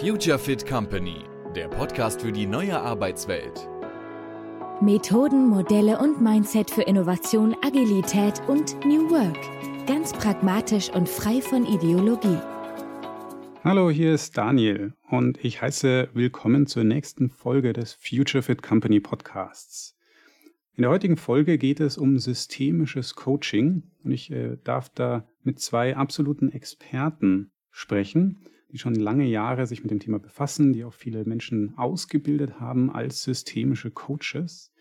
Future Fit Company, der Podcast für die neue Arbeitswelt. Methoden, Modelle und Mindset für Innovation, Agilität und New Work. Ganz pragmatisch und frei von Ideologie. Hallo, hier ist Daniel und ich heiße willkommen zur nächsten Folge des Future Fit Company Podcasts. In der heutigen Folge geht es um systemisches Coaching und ich äh, darf da mit zwei absoluten Experten sprechen, die schon lange Jahre sich mit dem Thema befassen, die auch viele Menschen ausgebildet haben als systemische Coaches.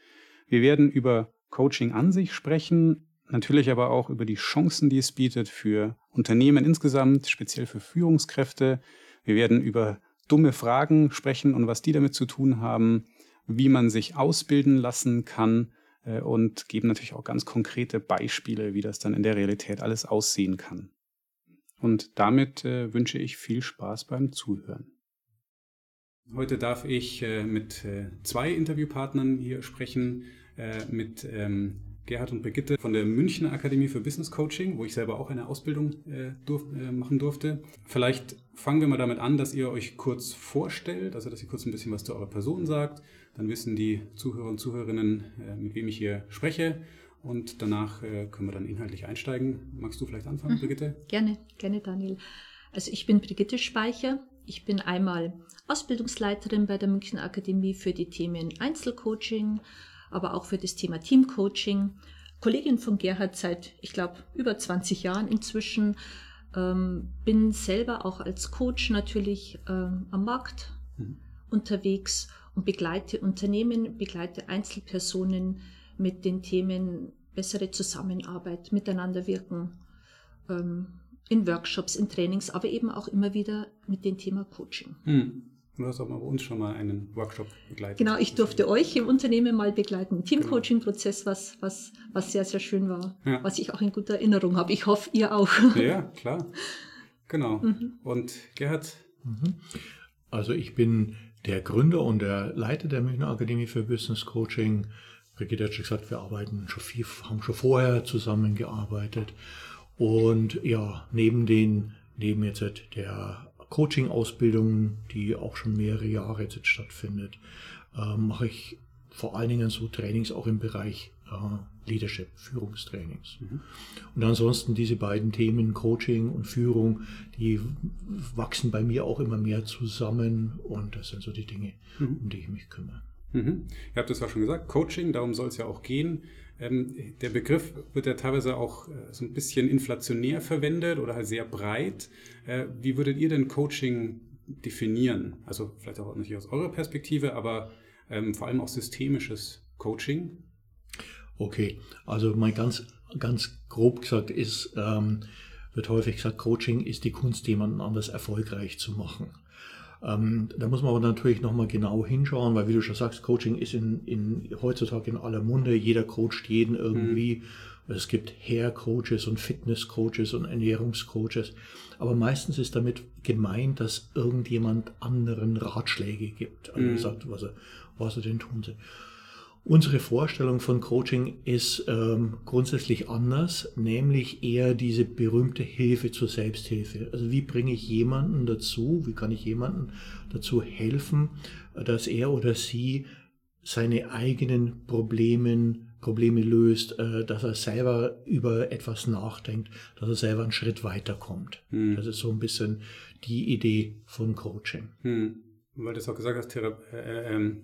Wir werden über Coaching an sich sprechen, natürlich aber auch über die Chancen, die es bietet für Unternehmen insgesamt, speziell für Führungskräfte. Wir werden über dumme Fragen sprechen und was die damit zu tun haben, wie man sich ausbilden lassen kann äh, und geben natürlich auch ganz konkrete Beispiele, wie das dann in der Realität alles aussehen kann. Und damit äh, wünsche ich viel Spaß beim Zuhören. Heute darf ich äh, mit äh, zwei Interviewpartnern hier sprechen, äh, mit ähm, Gerhard und Brigitte von der Münchner Akademie für Business Coaching, wo ich selber auch eine Ausbildung äh, durf, äh, machen durfte. Vielleicht fangen wir mal damit an, dass ihr euch kurz vorstellt, also dass ihr kurz ein bisschen was zu eurer Person sagt. Dann wissen die Zuhörer und Zuhörerinnen, mit wem ich hier spreche. Und danach äh, können wir dann inhaltlich einsteigen. Magst du vielleicht anfangen, mhm. Brigitte? Gerne, gerne, Daniel. Also ich bin Brigitte Speicher. Ich bin einmal Ausbildungsleiterin bei der München Akademie für die Themen Einzelcoaching, aber auch für das Thema Teamcoaching. Kollegin von Gerhard seit, ich glaube, über 20 Jahren inzwischen. Ähm, bin selber auch als Coach natürlich ähm, am Markt mhm. unterwegs und begleite Unternehmen, begleite Einzelpersonen mit den Themen bessere Zusammenarbeit, miteinander wirken, ähm, in Workshops, in Trainings, aber eben auch immer wieder mit dem Thema Coaching. Mhm. Du hast auch bei uns schon mal einen Workshop begleitet. Genau, ich durfte euch im Unternehmen mal begleiten. Teamcoaching-Prozess, was, was, was sehr, sehr schön war. Ja. Was ich auch in guter Erinnerung habe. Ich hoffe, ihr auch. Ja, klar. Genau. Mhm. Und Gerhard? Mhm. Also ich bin der Gründer und der Leiter der Münchner Akademie für Business Coaching. Brigitte hat schon gesagt, wir arbeiten schon viel, haben schon vorher zusammengearbeitet. Und ja, neben den, neben jetzt der Coaching-Ausbildung, die auch schon mehrere Jahre jetzt stattfindet, äh, mache ich vor allen Dingen so Trainings auch im Bereich äh, Leadership, Führungstrainings. Mhm. Und ansonsten diese beiden Themen, Coaching und Führung, die wachsen bei mir auch immer mehr zusammen und das sind so die Dinge, mhm. um die ich mich kümmere. Mhm. Ihr habt es ja schon gesagt, Coaching, darum soll es ja auch gehen. Ähm, der Begriff wird ja teilweise auch äh, so ein bisschen inflationär verwendet oder halt sehr breit. Äh, wie würdet ihr denn Coaching definieren? Also vielleicht auch natürlich aus eurer Perspektive, aber ähm, vor allem auch systemisches Coaching. Okay, also mal ganz, ganz grob gesagt ist, ähm, wird häufig gesagt, Coaching ist die Kunst, jemanden anders erfolgreich zu machen. Ähm, da muss man aber natürlich nochmal genau hinschauen, weil wie du schon sagst, Coaching ist in, in, heutzutage in aller Munde. Jeder coacht jeden irgendwie. Mhm. Es gibt Hair-Coaches und Fitness-Coaches und Ernährungscoaches. Aber meistens ist damit gemeint, dass irgendjemand anderen Ratschläge gibt. Also mhm. sagt, was er, was er denn tun soll. Unsere Vorstellung von Coaching ist ähm, grundsätzlich anders, nämlich eher diese berühmte Hilfe zur Selbsthilfe. Also wie bringe ich jemanden dazu, wie kann ich jemanden dazu helfen, dass er oder sie seine eigenen Problemen, Probleme löst, äh, dass er selber über etwas nachdenkt, dass er selber einen Schritt weiterkommt. Hm. Das ist so ein bisschen die Idee von Coaching. Hm. Weil du es auch gesagt hast, Thera äh, äh,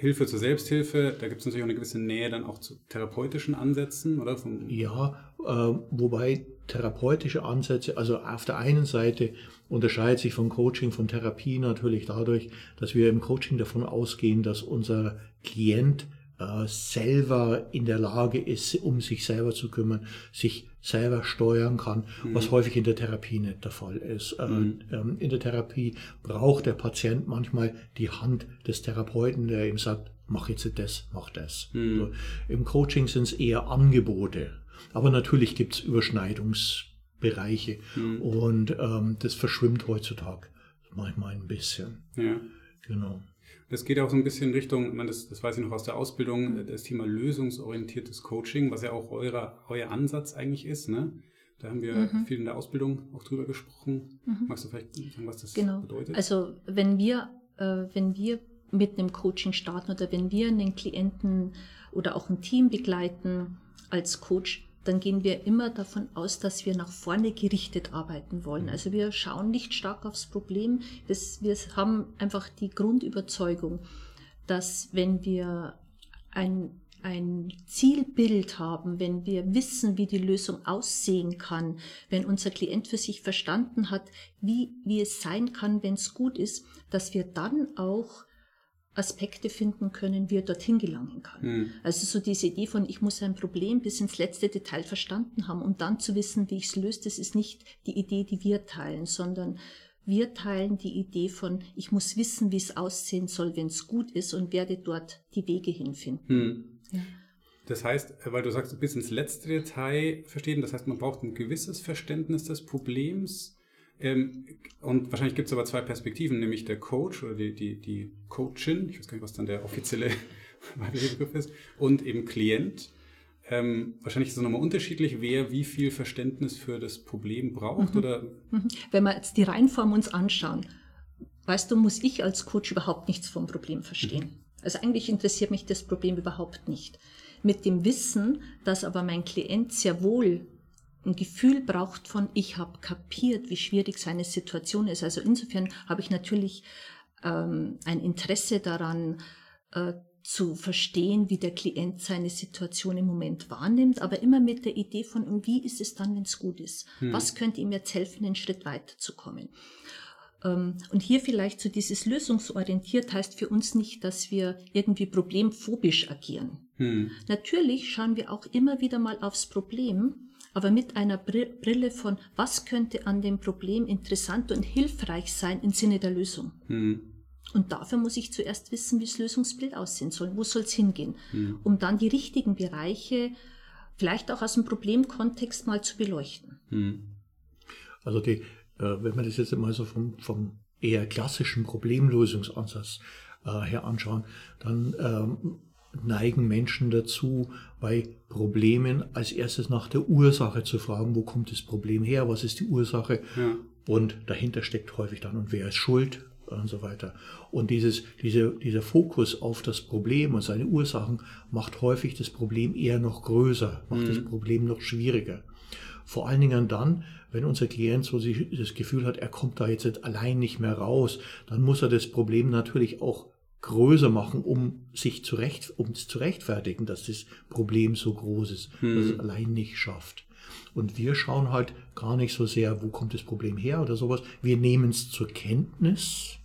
Hilfe zur Selbsthilfe, da gibt es natürlich auch eine gewisse Nähe dann auch zu therapeutischen Ansätzen, oder? Vom ja, äh, wobei therapeutische Ansätze, also auf der einen Seite unterscheidet sich von Coaching, von Therapie natürlich dadurch, dass wir im Coaching davon ausgehen, dass unser Klient äh, selber in der Lage ist, um sich selber zu kümmern, sich selber steuern kann, mhm. was häufig in der Therapie nicht der Fall ist. Äh, mhm. Ähm, in der Therapie braucht der Patient manchmal die Hand des Therapeuten, der ihm sagt, mach jetzt das, mach das. Mhm. Also Im Coaching sind es eher Angebote. Aber natürlich gibt es Überschneidungsbereiche mhm. und ähm, das verschwimmt heutzutage manchmal ein bisschen. Ja. Genau. Das geht auch so ein bisschen in Richtung, man, das, das weiß ich noch aus der Ausbildung, das Thema lösungsorientiertes Coaching, was ja auch euer, euer Ansatz eigentlich ist. Ne? Da haben wir mhm. viel in der Ausbildung auch drüber gesprochen. Mhm. Magst du vielleicht sagen, was das genau. bedeutet? Also wenn wir, äh, wenn wir mit einem Coaching starten oder wenn wir einen Klienten oder auch ein Team begleiten als Coach, dann gehen wir immer davon aus, dass wir nach vorne gerichtet arbeiten wollen. Mhm. Also wir schauen nicht stark aufs Problem. Das, wir haben einfach die Grundüberzeugung, dass wenn wir ein, ein Zielbild haben, wenn wir wissen, wie die Lösung aussehen kann, wenn unser Klient für sich verstanden hat, wie, wie es sein kann, wenn es gut ist, dass wir dann auch Aspekte finden können, wie er dorthin gelangen kann. Mhm. Also so diese Idee von, ich muss ein Problem bis ins letzte Detail verstanden haben, um dann zu wissen, wie ich es löse, das ist nicht die Idee, die wir teilen, sondern wir teilen die Idee von, ich muss wissen, wie es aussehen soll, wenn es gut ist und werde dort die Wege hinfinden. Mhm. Ja. Das heißt, weil du sagst, bis ins letzte Detail verstehen, das heißt, man braucht ein gewisses Verständnis des Problems, und wahrscheinlich gibt es aber zwei Perspektiven, nämlich der Coach oder die, die, die Coachin, ich weiß gar nicht, was dann der offizielle Begriff ist, und eben Klient. Ähm, wahrscheinlich ist es nochmal unterschiedlich, wer wie viel Verständnis für das Problem braucht. Mhm. Oder? Mhm. Wenn wir jetzt die Reihenform uns anschauen, weißt du, muss ich als Coach überhaupt nichts vom Problem verstehen. Mhm. Also eigentlich interessiert mich das Problem überhaupt nicht. Mit dem Wissen, dass aber mein Klient sehr wohl ein Gefühl braucht von, ich habe kapiert, wie schwierig seine Situation ist. Also insofern habe ich natürlich ähm, ein Interesse daran, äh, zu verstehen, wie der Klient seine Situation im Moment wahrnimmt, aber immer mit der Idee von, wie ist es dann, wenn es gut ist? Hm. Was könnte ihm jetzt helfen, einen Schritt weiterzukommen? Ähm, und hier vielleicht so dieses lösungsorientiert heißt für uns nicht, dass wir irgendwie problemphobisch agieren. Hm. Natürlich schauen wir auch immer wieder mal aufs Problem aber mit einer Brille von, was könnte an dem Problem interessant und hilfreich sein im Sinne der Lösung. Hm. Und dafür muss ich zuerst wissen, wie das Lösungsbild aussehen soll, wo soll es hingehen, hm. um dann die richtigen Bereiche vielleicht auch aus dem Problemkontext mal zu beleuchten. Hm. Also die, äh, wenn man das jetzt mal so vom, vom eher klassischen Problemlösungsansatz äh, her anschauen, dann ähm, neigen Menschen dazu, bei Problemen als erstes nach der Ursache zu fragen, wo kommt das Problem her, was ist die Ursache ja. und dahinter steckt häufig dann und wer ist schuld und so weiter. Und dieses, diese, dieser Fokus auf das Problem und seine Ursachen macht häufig das Problem eher noch größer, macht mhm. das Problem noch schwieriger. Vor allen Dingen dann, wenn unser Klient so das Gefühl hat, er kommt da jetzt allein nicht mehr raus, dann muss er das Problem natürlich auch größer machen, um sich zurecht, um es zu rechtfertigen, dass das Problem so groß ist, hm. dass es allein nicht schafft. Und wir schauen halt gar nicht so sehr, wo kommt das Problem her oder sowas. Wir nehmen es zur Kenntnis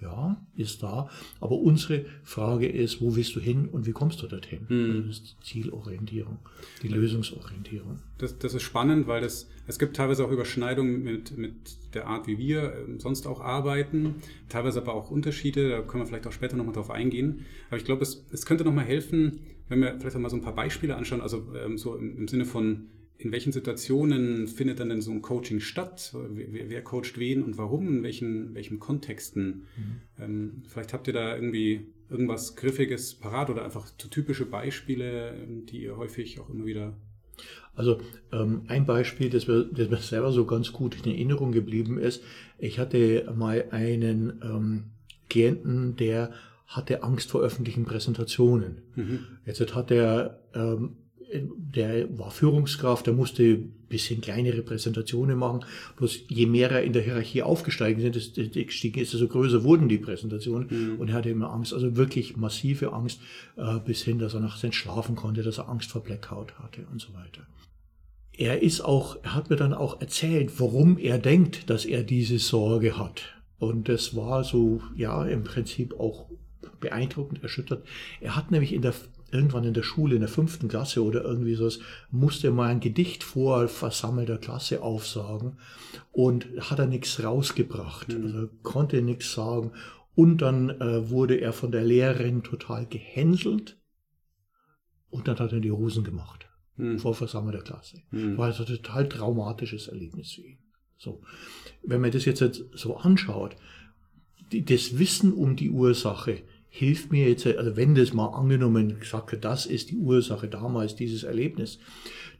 ja, ist da. Aber unsere Frage ist, wo willst du hin und wie kommst du dorthin? Mhm. Das ist die Zielorientierung, die Lösungsorientierung. Das, das ist spannend, weil das, es gibt teilweise auch Überschneidungen mit, mit der Art, wie wir ähm, sonst auch arbeiten, teilweise aber auch Unterschiede, da können wir vielleicht auch später nochmal drauf eingehen. Aber ich glaube, es, es könnte nochmal helfen, wenn wir vielleicht auch mal so ein paar Beispiele anschauen, also ähm, so im, im Sinne von, in welchen Situationen findet dann denn so ein Coaching statt? Wer, wer coacht wen und warum? In welchen, welchen Kontexten? Mhm. Ähm, vielleicht habt ihr da irgendwie irgendwas Griffiges parat oder einfach typische Beispiele, die ihr häufig auch immer wieder. Also ähm, ein Beispiel, das mir, das mir selber so ganz gut in Erinnerung geblieben ist. Ich hatte mal einen ähm, Klienten, der hatte Angst vor öffentlichen Präsentationen. Mhm. Jetzt hat er ähm, der war Führungskraft, der musste ein bisschen kleinere Präsentationen machen. Bloß je mehr er in der Hierarchie aufgestiegen sind, ist, gestiegen ist, desto größer wurden die Präsentationen. Mhm. Und er hatte immer Angst, also wirklich massive Angst, äh, bis hin, dass er nachts nicht schlafen konnte, dass er Angst vor Blackout hatte und so weiter. Er ist auch, er hat mir dann auch erzählt, warum er denkt, dass er diese Sorge hat. Und das war so, ja, im Prinzip auch beeindruckend, erschüttert. Er hat nämlich in der irgendwann in der Schule, in der fünften Klasse oder irgendwie sowas, musste mal ein Gedicht vor versammelter Klasse aufsagen und hat er nichts rausgebracht, mhm. also konnte nichts sagen. Und dann äh, wurde er von der Lehrerin total gehänselt und dann hat er die Hosen gemacht mhm. vor versammelter Klasse. Mhm. War also ein total traumatisches Erlebnis für ihn. So. Wenn man das jetzt so anschaut, die, das Wissen um die Ursache, hilft mir jetzt, also wenn das mal angenommen gesagt das ist die Ursache damals, dieses Erlebnis,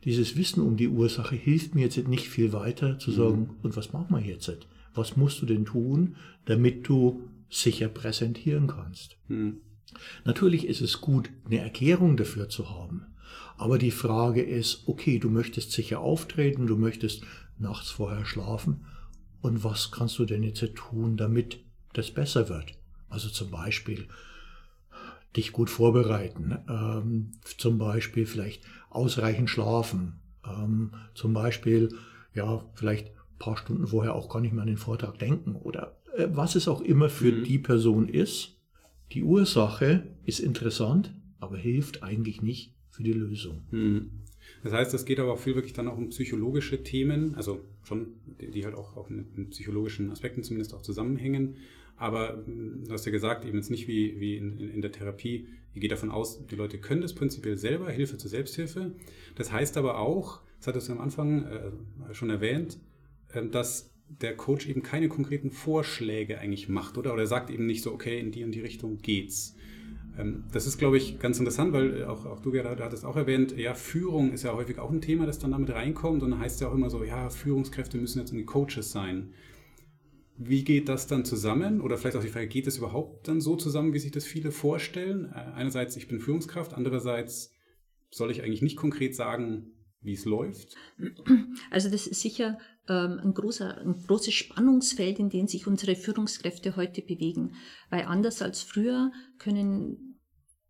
dieses Wissen um die Ursache hilft mir jetzt nicht viel weiter zu sagen, mhm. und was machen wir jetzt? Was musst du denn tun, damit du sicher präsentieren kannst? Mhm. Natürlich ist es gut, eine Erklärung dafür zu haben. Aber die Frage ist, okay, du möchtest sicher auftreten, du möchtest nachts vorher schlafen. Und was kannst du denn jetzt tun, damit das besser wird? Also zum Beispiel dich gut vorbereiten, ähm, zum Beispiel vielleicht ausreichend schlafen, ähm, zum Beispiel ja vielleicht ein paar Stunden vorher auch gar nicht mehr an den Vortrag denken oder äh, was es auch immer für mhm. die Person ist. Die Ursache ist interessant, aber hilft eigentlich nicht für die Lösung. Mhm. Das heißt, es geht aber auch viel wirklich dann auch um psychologische Themen, also schon, die, halt auch, auch mit psychologischen Aspekten zumindest auch zusammenhängen. Aber hm, du hast ja gesagt, eben jetzt nicht wie, wie in, in, der Therapie, ihr geht davon aus, die Leute können das prinzipiell selber, Hilfe zur Selbsthilfe. Das heißt aber auch, das hattest du am Anfang äh, schon erwähnt, äh, dass der Coach eben keine konkreten Vorschläge eigentlich macht, oder? Oder er sagt eben nicht so, okay, in die und die Richtung geht's. Ähm, das ist, glaube ich, ganz interessant, weil auch, auch du, Gerhard, hattest auch erwähnt, ja, Führung ist ja häufig auch ein Thema, das dann damit reinkommt. Und dann heißt es ja auch immer so, ja, Führungskräfte müssen jetzt irgendwie Coaches sein. Wie geht das dann zusammen? Oder vielleicht auch die Frage, geht es überhaupt dann so zusammen, wie sich das viele vorstellen? Äh, einerseits, ich bin Führungskraft, andererseits soll ich eigentlich nicht konkret sagen, wie es läuft? Also das ist sicher ähm, ein, großer, ein großes Spannungsfeld, in dem sich unsere Führungskräfte heute bewegen. Weil anders als früher können,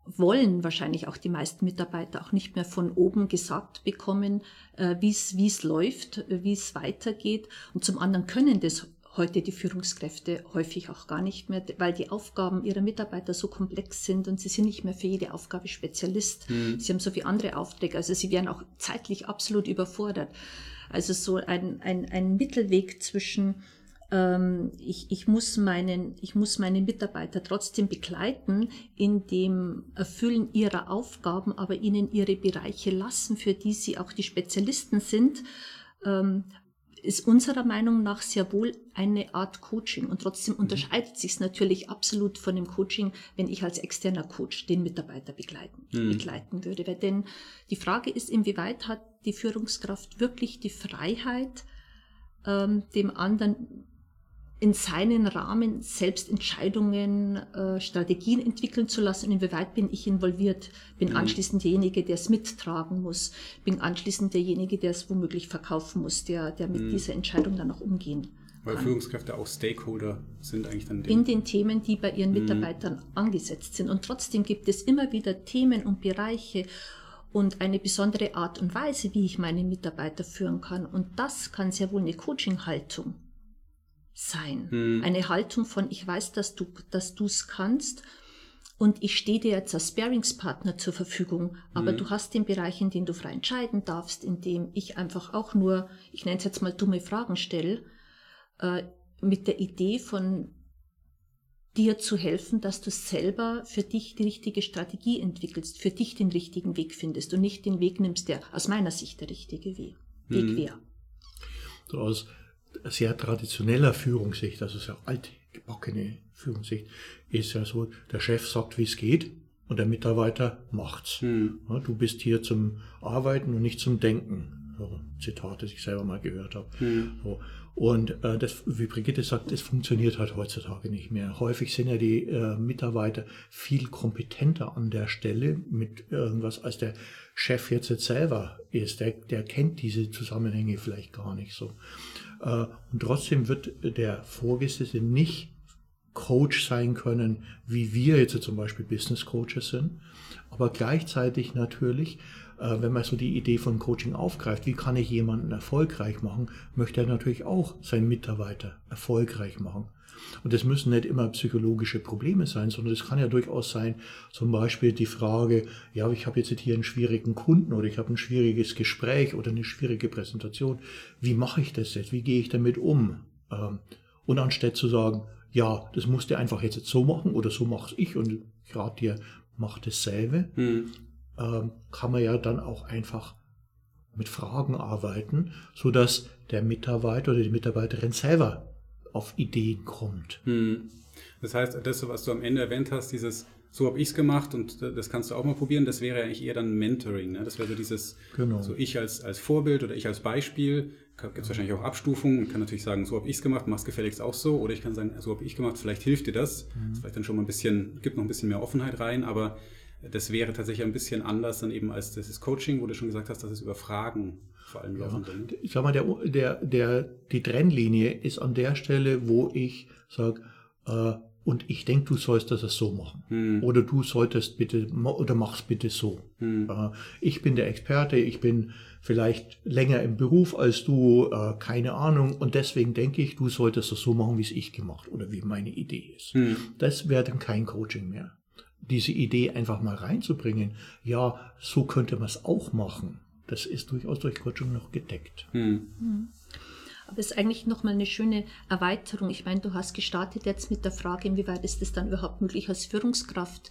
wollen wahrscheinlich auch die meisten Mitarbeiter auch nicht mehr von oben gesagt bekommen, äh, wie es läuft, wie es weitergeht. Und zum anderen können das heute die Führungskräfte häufig auch gar nicht mehr, weil die Aufgaben ihrer Mitarbeiter so komplex sind und sie sind nicht mehr für jede Aufgabe Spezialist. Mhm. Sie haben so viele andere Aufträge, also sie werden auch zeitlich absolut überfordert. Also so ein, ein, ein Mittelweg zwischen ähm, ich, ich, muss meinen, ich muss meine Mitarbeiter trotzdem begleiten in dem Erfüllen ihrer Aufgaben, aber ihnen ihre Bereiche lassen, für die sie auch die Spezialisten sind. Ist unserer Meinung nach sehr wohl eine Art Coaching. Und trotzdem mhm. unterscheidet sich es natürlich absolut von dem Coaching, wenn ich als externer Coach den Mitarbeiter begleiten, mhm. begleiten würde. Weil denn die Frage ist, inwieweit hat die Führungskraft wirklich die Freiheit, ähm, dem anderen in seinen Rahmen selbst Entscheidungen, äh, Strategien entwickeln zu lassen. Inwieweit bin ich involviert? Bin mhm. anschließend derjenige, der es mittragen muss? Bin anschließend derjenige, der es womöglich verkaufen muss, der, der mit mhm. dieser Entscheidung dann auch umgehen Weil. Führungskräfte auch Stakeholder sind eigentlich dann. In den Themen, die bei ihren mhm. Mitarbeitern mhm. angesetzt sind. Und trotzdem gibt es immer wieder Themen und Bereiche und eine besondere Art und Weise, wie ich meine Mitarbeiter führen kann. Und das kann sehr wohl eine Coaching-Haltung sein. Mhm. Eine Haltung von, ich weiß, dass du dass es kannst und ich stehe dir jetzt als Sparingspartner zur Verfügung, aber mhm. du hast den Bereich, in dem du frei entscheiden darfst, in dem ich einfach auch nur, ich nenne es jetzt mal dumme Fragen stelle, äh, mit der Idee von dir zu helfen, dass du selber für dich die richtige Strategie entwickelst, für dich den richtigen Weg findest und nicht den Weg nimmst, der aus meiner Sicht der richtige Weg, mhm. wäre. So aus sehr traditioneller Führungssicht, also sehr altgebackene Führungssicht, ist ja so, der Chef sagt, wie es geht und der Mitarbeiter macht's. Hm. Ja, du bist hier zum Arbeiten und nicht zum Denken. So, Zitat, das ich selber mal gehört habe. Hm. So. Und äh, das, wie Brigitte sagt, das funktioniert halt heutzutage nicht mehr. Häufig sind ja die äh, Mitarbeiter viel kompetenter an der Stelle mit irgendwas, als der Chef jetzt, jetzt selber ist. Der, der kennt diese Zusammenhänge vielleicht gar nicht so. Äh, und trotzdem wird der Vorgesetzte nicht Coach sein können, wie wir jetzt zum Beispiel Business Coaches sind. Aber gleichzeitig natürlich, äh, wenn man so die Idee von Coaching aufgreift, wie kann ich jemanden erfolgreich machen, möchte er natürlich auch seinen Mitarbeiter erfolgreich machen. Und das müssen nicht immer psychologische Probleme sein, sondern es kann ja durchaus sein, zum Beispiel die Frage, ja, ich habe jetzt hier einen schwierigen Kunden oder ich habe ein schwieriges Gespräch oder eine schwierige Präsentation. Wie mache ich das jetzt? Wie gehe ich damit um? Ähm, und anstatt zu sagen, ja, das musst du einfach jetzt so machen oder so mache ich und ich rate dir, mach dasselbe, hm. Ähm, kann man ja dann auch einfach mit Fragen arbeiten, so dass der Mitarbeiter oder die Mitarbeiterin selber auf Ideen kommt. Hm. Das heißt, das, was du am Ende erwähnt hast, dieses so habe ich es gemacht und das kannst du auch mal probieren, das wäre eigentlich eher dann Mentoring. Ne? Das wäre so dieses, genau. so ich als, als Vorbild oder ich als Beispiel. Gibt es wahrscheinlich auch Abstufungen. Man kann natürlich sagen, so habe ich es gemacht, mach's gefälligst auch so. Oder ich kann sagen, so habe ich gemacht, vielleicht hilft dir das. Mhm. Das vielleicht dann schon mal ein bisschen, gibt noch ein bisschen mehr Offenheit rein, aber das wäre tatsächlich ein bisschen anders dann eben als das Coaching, wo du schon gesagt hast, dass es über Fragen vor allem laufen ja. soll. Ich sag mal, der, der, der, die Trennlinie ist an der Stelle, wo ich sage, äh, und ich denke, du sollst das so machen. Hm. Oder du solltest bitte, oder mach's bitte so. Hm. Äh, ich bin der Experte, ich bin vielleicht länger im Beruf als du, äh, keine Ahnung. Und deswegen denke ich, du solltest das so machen, wie es ich gemacht oder wie meine Idee ist. Hm. Das wäre dann kein Coaching mehr. Diese Idee einfach mal reinzubringen, ja, so könnte man es auch machen. Das ist durchaus durch Coaching noch gedeckt. Hm. hm. Aber es ist eigentlich nochmal eine schöne Erweiterung. Ich meine, du hast gestartet jetzt mit der Frage, inwieweit ist es dann überhaupt möglich, als Führungskraft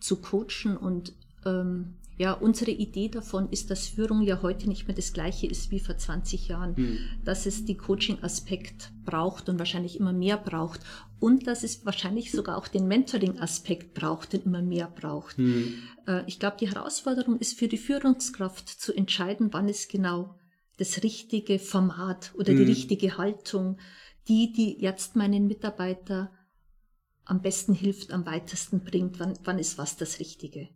zu coachen und ähm, ja, unsere Idee davon ist, dass Führung ja heute nicht mehr das gleiche ist wie vor 20 Jahren, mhm. dass es die Coaching-Aspekt braucht und wahrscheinlich immer mehr braucht und dass es wahrscheinlich sogar auch den Mentoring-Aspekt braucht und immer mehr braucht. Mhm. Ich glaube, die Herausforderung ist für die Führungskraft zu entscheiden, wann es genau das richtige Format oder mhm. die richtige Haltung, die, die jetzt meinen Mitarbeiter am besten hilft, am weitesten bringt. Wann, wann ist was das Richtige?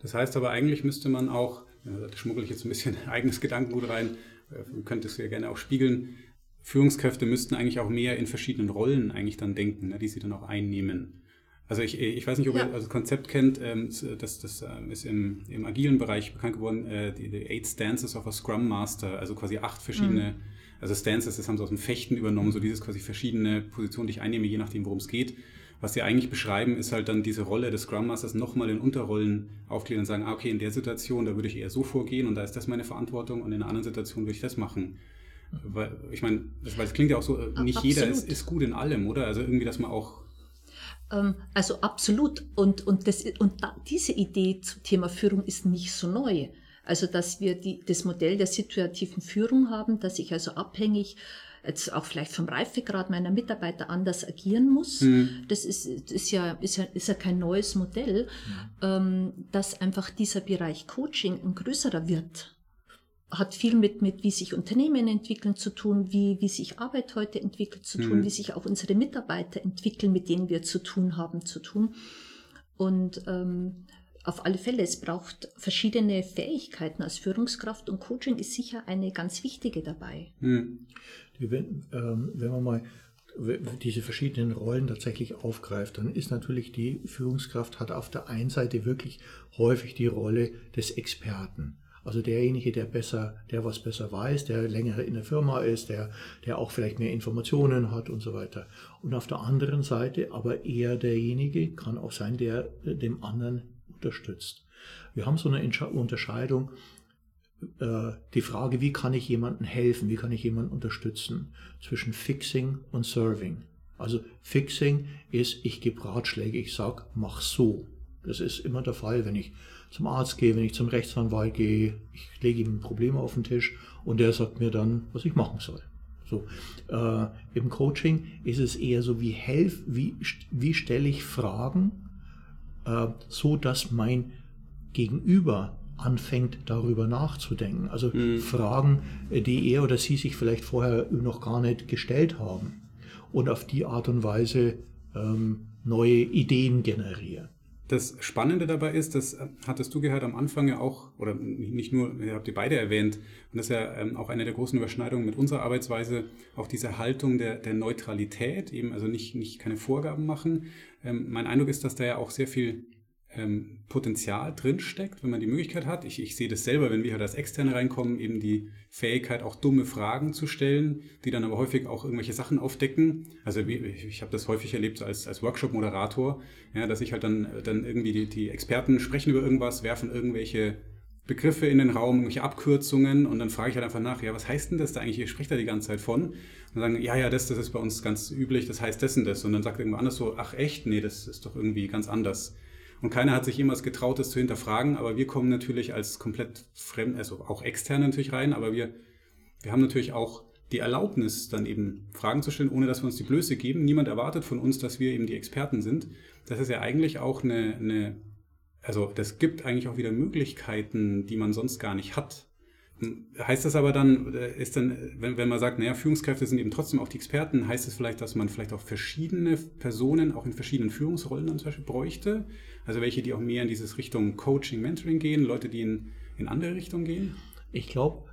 Das heißt aber eigentlich müsste man auch, da schmuggel ich jetzt ein bisschen eigenes Gedankengut rein, äh, könnte es ja gerne auch spiegeln, Führungskräfte müssten eigentlich auch mehr in verschiedenen Rollen eigentlich dann denken, ne, die sie dann auch einnehmen. Also ich, ich weiß nicht, ob ja. ihr das Konzept kennt, ähm, das, das ähm, ist im, im agilen Bereich bekannt geworden, äh, die, die Eight Stances of a Scrum Master, also quasi acht verschiedene, mhm. also Stances, das haben sie aus dem Fechten übernommen, so dieses quasi verschiedene Positionen, die ich einnehme, je nachdem, worum es geht. Was sie eigentlich beschreiben, ist halt dann diese Rolle des Scrum Masters nochmal in Unterrollen aufklären und sagen, ah, okay, in der Situation, da würde ich eher so vorgehen und da ist das meine Verantwortung und in einer anderen Situation würde ich das machen. Weil, ich meine, weil es klingt ja auch so, äh, nicht Absolut. jeder ist, ist gut in allem, oder? Also irgendwie, dass man auch ähm, also absolut. Und, und, das, und da, diese Idee zum Thema Führung ist nicht so neu. Also dass wir die, das Modell der situativen Führung haben, dass ich also abhängig jetzt auch vielleicht vom Reifegrad meiner Mitarbeiter anders agieren muss. Mhm. Das ist, ist, ja, ist, ja, ist ja kein neues Modell, mhm. ähm, dass einfach dieser Bereich Coaching ein größerer wird hat viel mit, mit wie sich Unternehmen entwickeln zu tun, wie, wie sich Arbeit heute entwickelt zu tun, mhm. wie sich auch unsere Mitarbeiter entwickeln, mit denen wir zu tun haben, zu tun. Und ähm, auf alle Fälle, es braucht verschiedene Fähigkeiten als Führungskraft und Coaching ist sicher eine ganz wichtige dabei. Mhm. Wenn, ähm, wenn man mal diese verschiedenen Rollen tatsächlich aufgreift, dann ist natürlich die Führungskraft hat auf der einen Seite wirklich häufig die Rolle des Experten. Also derjenige, der besser, der was besser weiß, der länger in der Firma ist, der, der auch vielleicht mehr Informationen hat und so weiter. Und auf der anderen Seite aber eher derjenige kann auch sein, der dem anderen unterstützt. Wir haben so eine Unterscheidung, äh, die Frage, wie kann ich jemandem helfen, wie kann ich jemanden unterstützen, zwischen Fixing und Serving. Also Fixing ist, ich gebe Ratschläge, ich sage, mach so. Das ist immer der Fall, wenn ich zum Arzt gehe, wenn ich zum Rechtsanwalt gehe, ich lege ihm ein Problem auf den Tisch und der sagt mir dann, was ich machen soll. So, äh, Im Coaching ist es eher so wie helf, wie, wie stelle ich Fragen, äh, so dass mein Gegenüber anfängt darüber nachzudenken. Also mhm. Fragen, die er oder sie sich vielleicht vorher noch gar nicht gestellt haben und auf die Art und Weise ähm, neue Ideen generieren. Das Spannende dabei ist, das äh, hattest du gehört am Anfang ja auch, oder nicht nur, ihr habt ihr beide erwähnt, und das ist ja ähm, auch eine der großen Überschneidungen mit unserer Arbeitsweise, auch diese Haltung der, der Neutralität, eben also nicht, nicht keine Vorgaben machen. Ähm, mein Eindruck ist, dass da ja auch sehr viel ähm, Potenzial drinsteckt, wenn man die Möglichkeit hat. Ich, ich sehe das selber, wenn wir halt als Externe reinkommen, eben die Fähigkeit, auch dumme Fragen zu stellen, die dann aber häufig auch irgendwelche Sachen aufdecken. Also ich, ich habe das häufig erlebt als, als Workshop-Moderator, ja, dass ich halt dann, dann irgendwie die, die Experten sprechen über irgendwas, werfen irgendwelche Begriffe in den Raum, irgendwelche Abkürzungen und dann frage ich halt einfach nach, ja, was heißt denn das da eigentlich? Ihr spricht da die ganze Zeit von. Und dann sagen, ja, ja, das, das ist bei uns ganz üblich, das heißt und das. Und dann sagt irgendwann anders so, ach echt? Nee, das ist doch irgendwie ganz anders. Und keiner hat sich jemals getraut, das zu hinterfragen, aber wir kommen natürlich als komplett fremd, also auch extern natürlich rein, aber wir, wir haben natürlich auch die Erlaubnis, dann eben Fragen zu stellen, ohne dass wir uns die Blöße geben. Niemand erwartet von uns, dass wir eben die Experten sind. Das ist ja eigentlich auch eine, eine also das gibt eigentlich auch wieder Möglichkeiten, die man sonst gar nicht hat. Heißt das aber dann, äh, ist dann, wenn, wenn man sagt, naja, Führungskräfte sind eben trotzdem auch die Experten, heißt das vielleicht, dass man vielleicht auch verschiedene Personen auch in verschiedenen Führungsrollen dann zum Beispiel bräuchte? Also welche, die auch mehr in dieses Richtung Coaching, Mentoring gehen, Leute, die in, in andere Richtungen gehen? Ich glaube,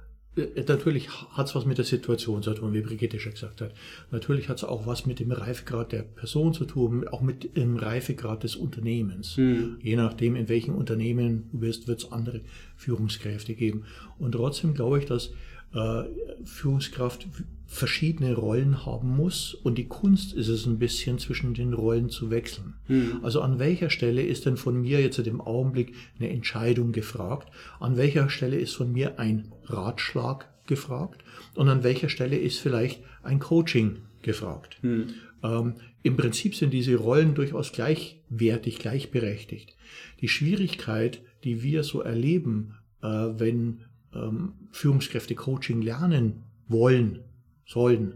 natürlich hat es was mit der Situation zu tun, wie Brigitte schon gesagt hat. Natürlich hat es auch was mit dem Reifegrad der Person zu tun, auch mit dem Reifegrad des Unternehmens. Mhm. Je nachdem, in welchem Unternehmen du bist, wird es andere Führungskräfte geben. Und trotzdem glaube ich, dass äh, Führungskraft verschiedene Rollen haben muss und die Kunst ist es ein bisschen zwischen den Rollen zu wechseln. Mhm. Also an welcher Stelle ist denn von mir jetzt im Augenblick eine Entscheidung gefragt? An welcher Stelle ist von mir ein Ratschlag gefragt? Und an welcher Stelle ist vielleicht ein Coaching gefragt? Mhm. Ähm, Im Prinzip sind diese Rollen durchaus gleichwertig, gleichberechtigt. Die Schwierigkeit, die wir so erleben, äh, wenn ähm, Führungskräfte Coaching lernen wollen, sollen.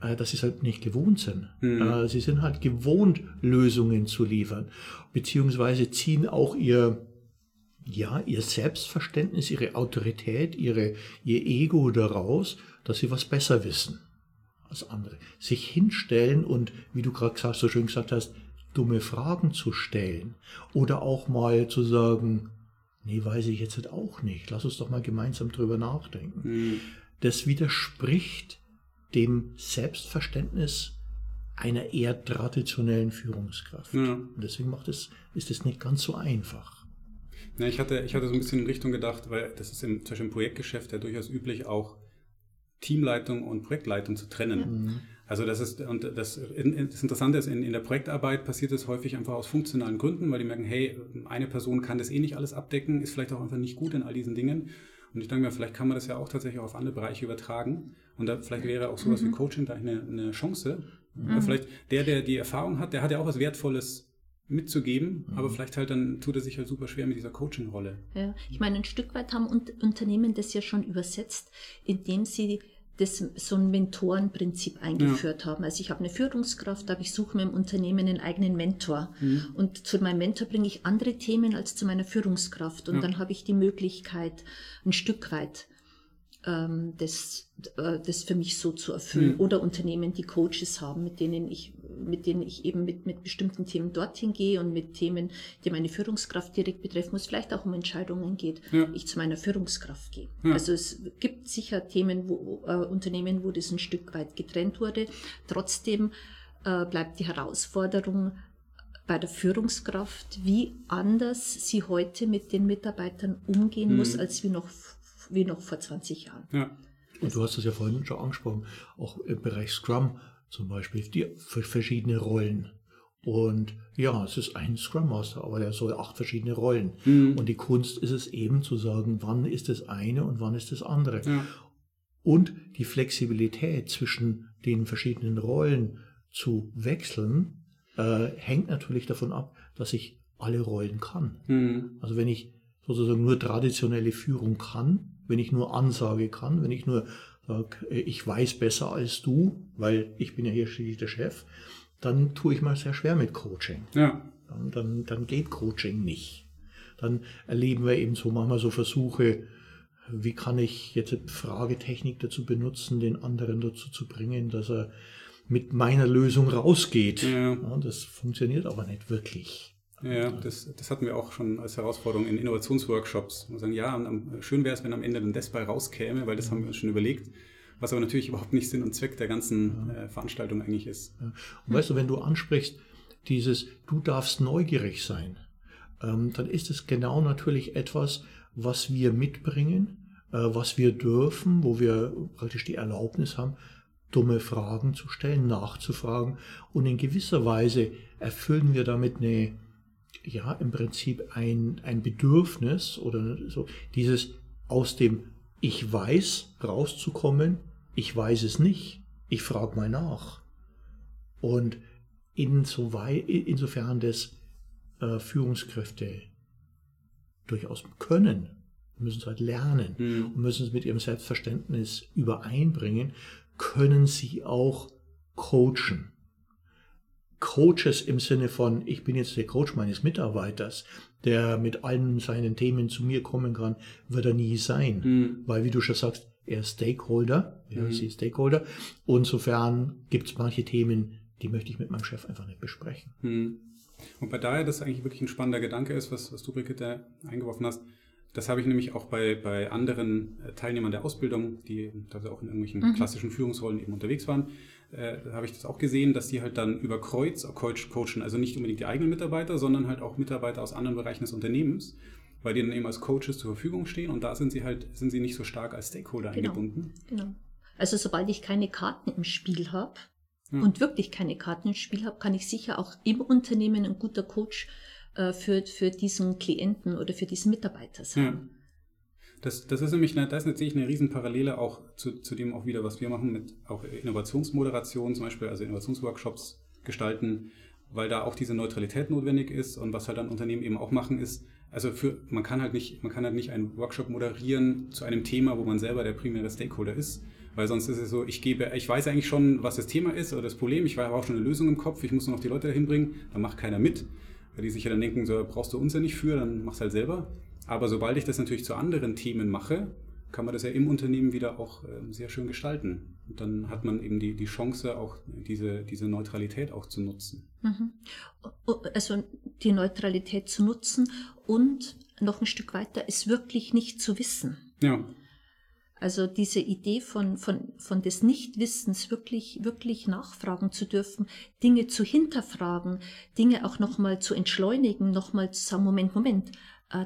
Äh, dass sie es halt nicht gewohnt sind. Mhm. Äh, sie sind halt gewohnt, Lösungen zu liefern, beziehungsweise ziehen auch ihr, ja, ihr Selbstverständnis, ihre Autorität, ihre, ihr Ego daraus, dass sie was besser wissen als andere. Sich hinstellen und, wie du gerade so schön gesagt hast, dumme Fragen zu stellen oder auch mal zu sagen, nee, weiß ich jetzt auch nicht, lass uns doch mal gemeinsam drüber nachdenken. Mhm das widerspricht dem Selbstverständnis einer eher traditionellen Führungskraft. Ja. Und deswegen macht es, ist es nicht ganz so einfach. Ja, ich, hatte, ich hatte so ein bisschen in Richtung gedacht, weil das ist im, zum Beispiel im Projektgeschäft ja durchaus üblich, auch Teamleitung und Projektleitung zu trennen. Mhm. Also das ist, und das, das Interessante ist, in, in der Projektarbeit passiert es häufig einfach aus funktionalen Gründen, weil die merken, hey, eine Person kann das eh nicht alles abdecken, ist vielleicht auch einfach nicht gut in all diesen Dingen. Und ich denke mir, vielleicht kann man das ja auch tatsächlich auf andere Bereiche übertragen. Und da vielleicht wäre auch sowas mhm. wie Coaching da eine, eine Chance. Mhm. Vielleicht der, der die Erfahrung hat, der hat ja auch was Wertvolles mitzugeben, mhm. aber vielleicht halt dann tut er sich halt super schwer mit dieser Coaching-Rolle. Ja, ich meine, ein Stück weit haben Unternehmen das ja schon übersetzt, indem sie das, so ein Mentorenprinzip eingeführt ja. haben. Also ich habe eine Führungskraft, aber ich suche mir im Unternehmen einen eigenen Mentor. Mhm. Und zu meinem Mentor bringe ich andere Themen als zu meiner Führungskraft. Und ja. dann habe ich die Möglichkeit, ein Stück weit ähm, das, äh, das für mich so zu erfüllen. Mhm. Oder Unternehmen, die Coaches haben, mit denen ich, mit denen ich eben mit, mit bestimmten Themen dorthin gehe und mit Themen, die meine Führungskraft direkt betreffen, wo es vielleicht auch um Entscheidungen geht, ja. ich zu meiner Führungskraft gehe. Ja. Also es gibt sicher Themen, wo äh, Unternehmen, wo das ein Stück weit getrennt wurde. Trotzdem äh, bleibt die Herausforderung, bei der Führungskraft, wie anders sie heute mit den Mitarbeitern umgehen mhm. muss, als wie noch wie noch vor 20 Jahren. Ja. Und du hast es ja vorhin schon angesprochen, auch im Bereich Scrum zum Beispiel, die verschiedene Rollen. Und ja, es ist ein Scrum Master, aber der soll acht verschiedene Rollen. Mhm. Und die Kunst ist es eben zu sagen, wann ist das eine und wann ist das andere. Ja. Und die Flexibilität zwischen den verschiedenen Rollen zu wechseln, äh, hängt natürlich davon ab, dass ich alle Rollen kann. Mhm. Also wenn ich sozusagen nur traditionelle Führung kann, wenn ich nur Ansage kann, wenn ich nur sage, äh, ich weiß besser als du, weil ich bin ja hier schließlich der Chef, dann tue ich mal sehr schwer mit Coaching. Ja. Dann, dann, dann geht Coaching nicht. Dann erleben wir eben so manchmal so Versuche, wie kann ich jetzt Fragetechnik dazu benutzen, den anderen dazu zu bringen, dass er mit meiner Lösung rausgeht. Ja. Ja, das funktioniert aber nicht wirklich. Ja, das, das hatten wir auch schon als Herausforderung in Innovationsworkshops. Wir sagen, ja, schön wäre es, wenn am Ende dann das bei rauskäme, weil das haben wir uns schon überlegt. Was aber natürlich überhaupt nicht Sinn und Zweck der ganzen äh, Veranstaltung eigentlich ist. Ja. Und weißt du, wenn du ansprichst, dieses, du darfst neugierig sein, ähm, dann ist es genau natürlich etwas, was wir mitbringen, äh, was wir dürfen, wo wir praktisch die Erlaubnis haben, dumme Fragen zu stellen, nachzufragen. Und in gewisser Weise erfüllen wir damit eine, ja im Prinzip ein, ein Bedürfnis oder so, dieses aus dem Ich weiß rauszukommen, ich weiß es nicht, ich frage mal nach. Und insoweit, insofern das äh, Führungskräfte durchaus können, müssen es halt lernen mhm. und müssen es mit ihrem Selbstverständnis übereinbringen, können sie auch coachen. Coaches im Sinne von, ich bin jetzt der Coach meines Mitarbeiters, der mit allen seinen Themen zu mir kommen kann, wird er nie sein. Mhm. Weil, wie du schon sagst, er ist Stakeholder, ja, mhm. ich sehe Stakeholder. Und insofern gibt es manche Themen, die möchte ich mit meinem Chef einfach nicht besprechen. Mhm. Und bei daher, das eigentlich wirklich ein spannender Gedanke ist, was, was du, Brigitte, eingeworfen hast, das habe ich nämlich auch bei, bei anderen äh, Teilnehmern der Ausbildung, die also auch in irgendwelchen mhm. klassischen Führungsrollen eben unterwegs waren, äh, habe ich das auch gesehen, dass die halt dann über Kreuz coachen, also nicht unbedingt die eigenen Mitarbeiter, sondern halt auch Mitarbeiter aus anderen Bereichen des Unternehmens, weil die dann eben als Coaches zur Verfügung stehen und da sind sie halt, sind sie nicht so stark als Stakeholder genau. eingebunden. Genau. Also sobald ich keine Karten im Spiel habe ja. und wirklich keine Karten im Spiel habe, kann ich sicher auch im Unternehmen ein guter Coach äh, für, für diesen Klienten oder für diesen Mitarbeiter sein. Ja. Das, das ist nämlich, eine, da ist natürlich eine Riesenparallele auch zu, zu dem auch wieder, was wir machen mit auch Innovationsmoderation zum Beispiel, also Innovationsworkshops gestalten, weil da auch diese Neutralität notwendig ist und was halt dann Unternehmen eben auch machen ist, also für, man kann halt nicht, man kann halt nicht einen Workshop moderieren zu einem Thema, wo man selber der primäre Stakeholder ist, weil sonst ist es so, ich gebe, ich weiß eigentlich schon, was das Thema ist oder das Problem, ich habe auch schon eine Lösung im Kopf, ich muss nur noch die Leute dahin bringen, dann macht keiner mit weil die sich ja dann denken, so brauchst du uns ja nicht für, dann mach's halt selber. Aber sobald ich das natürlich zu anderen Themen mache, kann man das ja im Unternehmen wieder auch ähm, sehr schön gestalten. Und dann hat man eben die, die Chance, auch diese, diese Neutralität auch zu nutzen. Mhm. Also die Neutralität zu nutzen und noch ein Stück weiter, es wirklich nicht zu wissen. Ja. Also diese Idee von, von, von des Nichtwissens wirklich, wirklich nachfragen zu dürfen, Dinge zu hinterfragen, Dinge auch nochmal zu entschleunigen, nochmal zu sagen, Moment, Moment,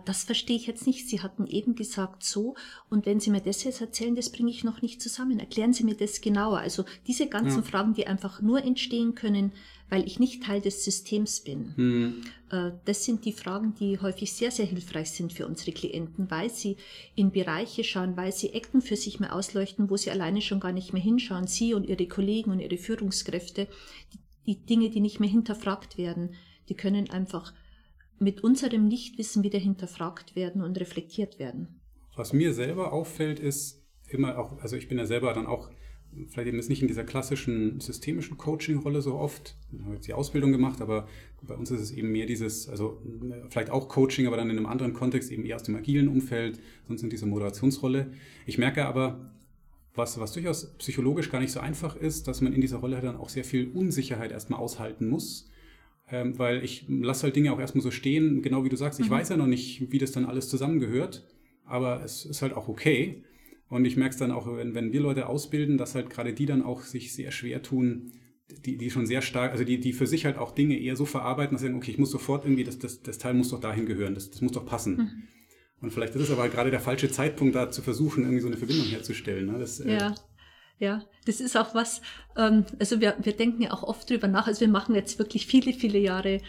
das verstehe ich jetzt nicht. Sie hatten eben gesagt so, und wenn Sie mir das jetzt erzählen, das bringe ich noch nicht zusammen. Erklären Sie mir das genauer. Also diese ganzen ja. Fragen, die einfach nur entstehen können, weil ich nicht Teil des Systems bin. Mhm. Das sind die Fragen, die häufig sehr, sehr hilfreich sind für unsere Klienten, weil sie in Bereiche schauen, weil sie Ecken für sich mehr ausleuchten, wo sie alleine schon gar nicht mehr hinschauen. Sie und ihre Kollegen und ihre Führungskräfte, die, die Dinge, die nicht mehr hinterfragt werden, die können einfach mit unserem Nichtwissen wieder hinterfragt werden und reflektiert werden. Was mir selber auffällt, ist immer auch, also ich bin ja selber dann auch vielleicht eben nicht in dieser klassischen systemischen Coaching-Rolle so oft. Ich habe jetzt die Ausbildung gemacht, aber bei uns ist es eben mehr dieses, also vielleicht auch Coaching, aber dann in einem anderen Kontext, eben eher aus dem agilen Umfeld, sonst in dieser Moderationsrolle. Ich merke aber, was, was durchaus psychologisch gar nicht so einfach ist, dass man in dieser Rolle dann auch sehr viel Unsicherheit erstmal aushalten muss. Ähm, weil ich lasse halt Dinge auch erstmal so stehen, genau wie du sagst, ich mhm. weiß ja noch nicht, wie das dann alles zusammengehört, aber es ist halt auch okay. Und ich merke es dann auch, wenn, wenn wir Leute ausbilden, dass halt gerade die dann auch sich sehr schwer tun, die, die schon sehr stark, also die, die für sich halt auch Dinge eher so verarbeiten, dass sie sagen, okay, ich muss sofort irgendwie, das, das, das Teil muss doch dahin gehören, das, das muss doch passen. Mhm. Und vielleicht ist es aber halt gerade der falsche Zeitpunkt, da zu versuchen, irgendwie so eine Verbindung herzustellen. Ne? Das, äh, ja. Das ist auch was, ähm, also wir, wir denken ja auch oft drüber nach, also wir machen jetzt wirklich viele, viele Jahre,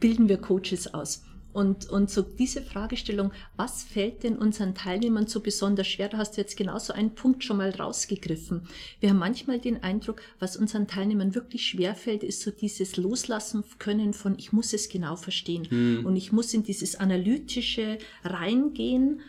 bilden wir Coaches aus. Und, und so diese Fragestellung, was fällt denn unseren Teilnehmern so besonders schwer? Da hast du jetzt genauso einen Punkt schon mal rausgegriffen. Wir haben manchmal den Eindruck, was unseren Teilnehmern wirklich schwer fällt, ist so dieses Loslassen können von, ich muss es genau verstehen. Mhm. Und ich muss in dieses Analytische reingehen,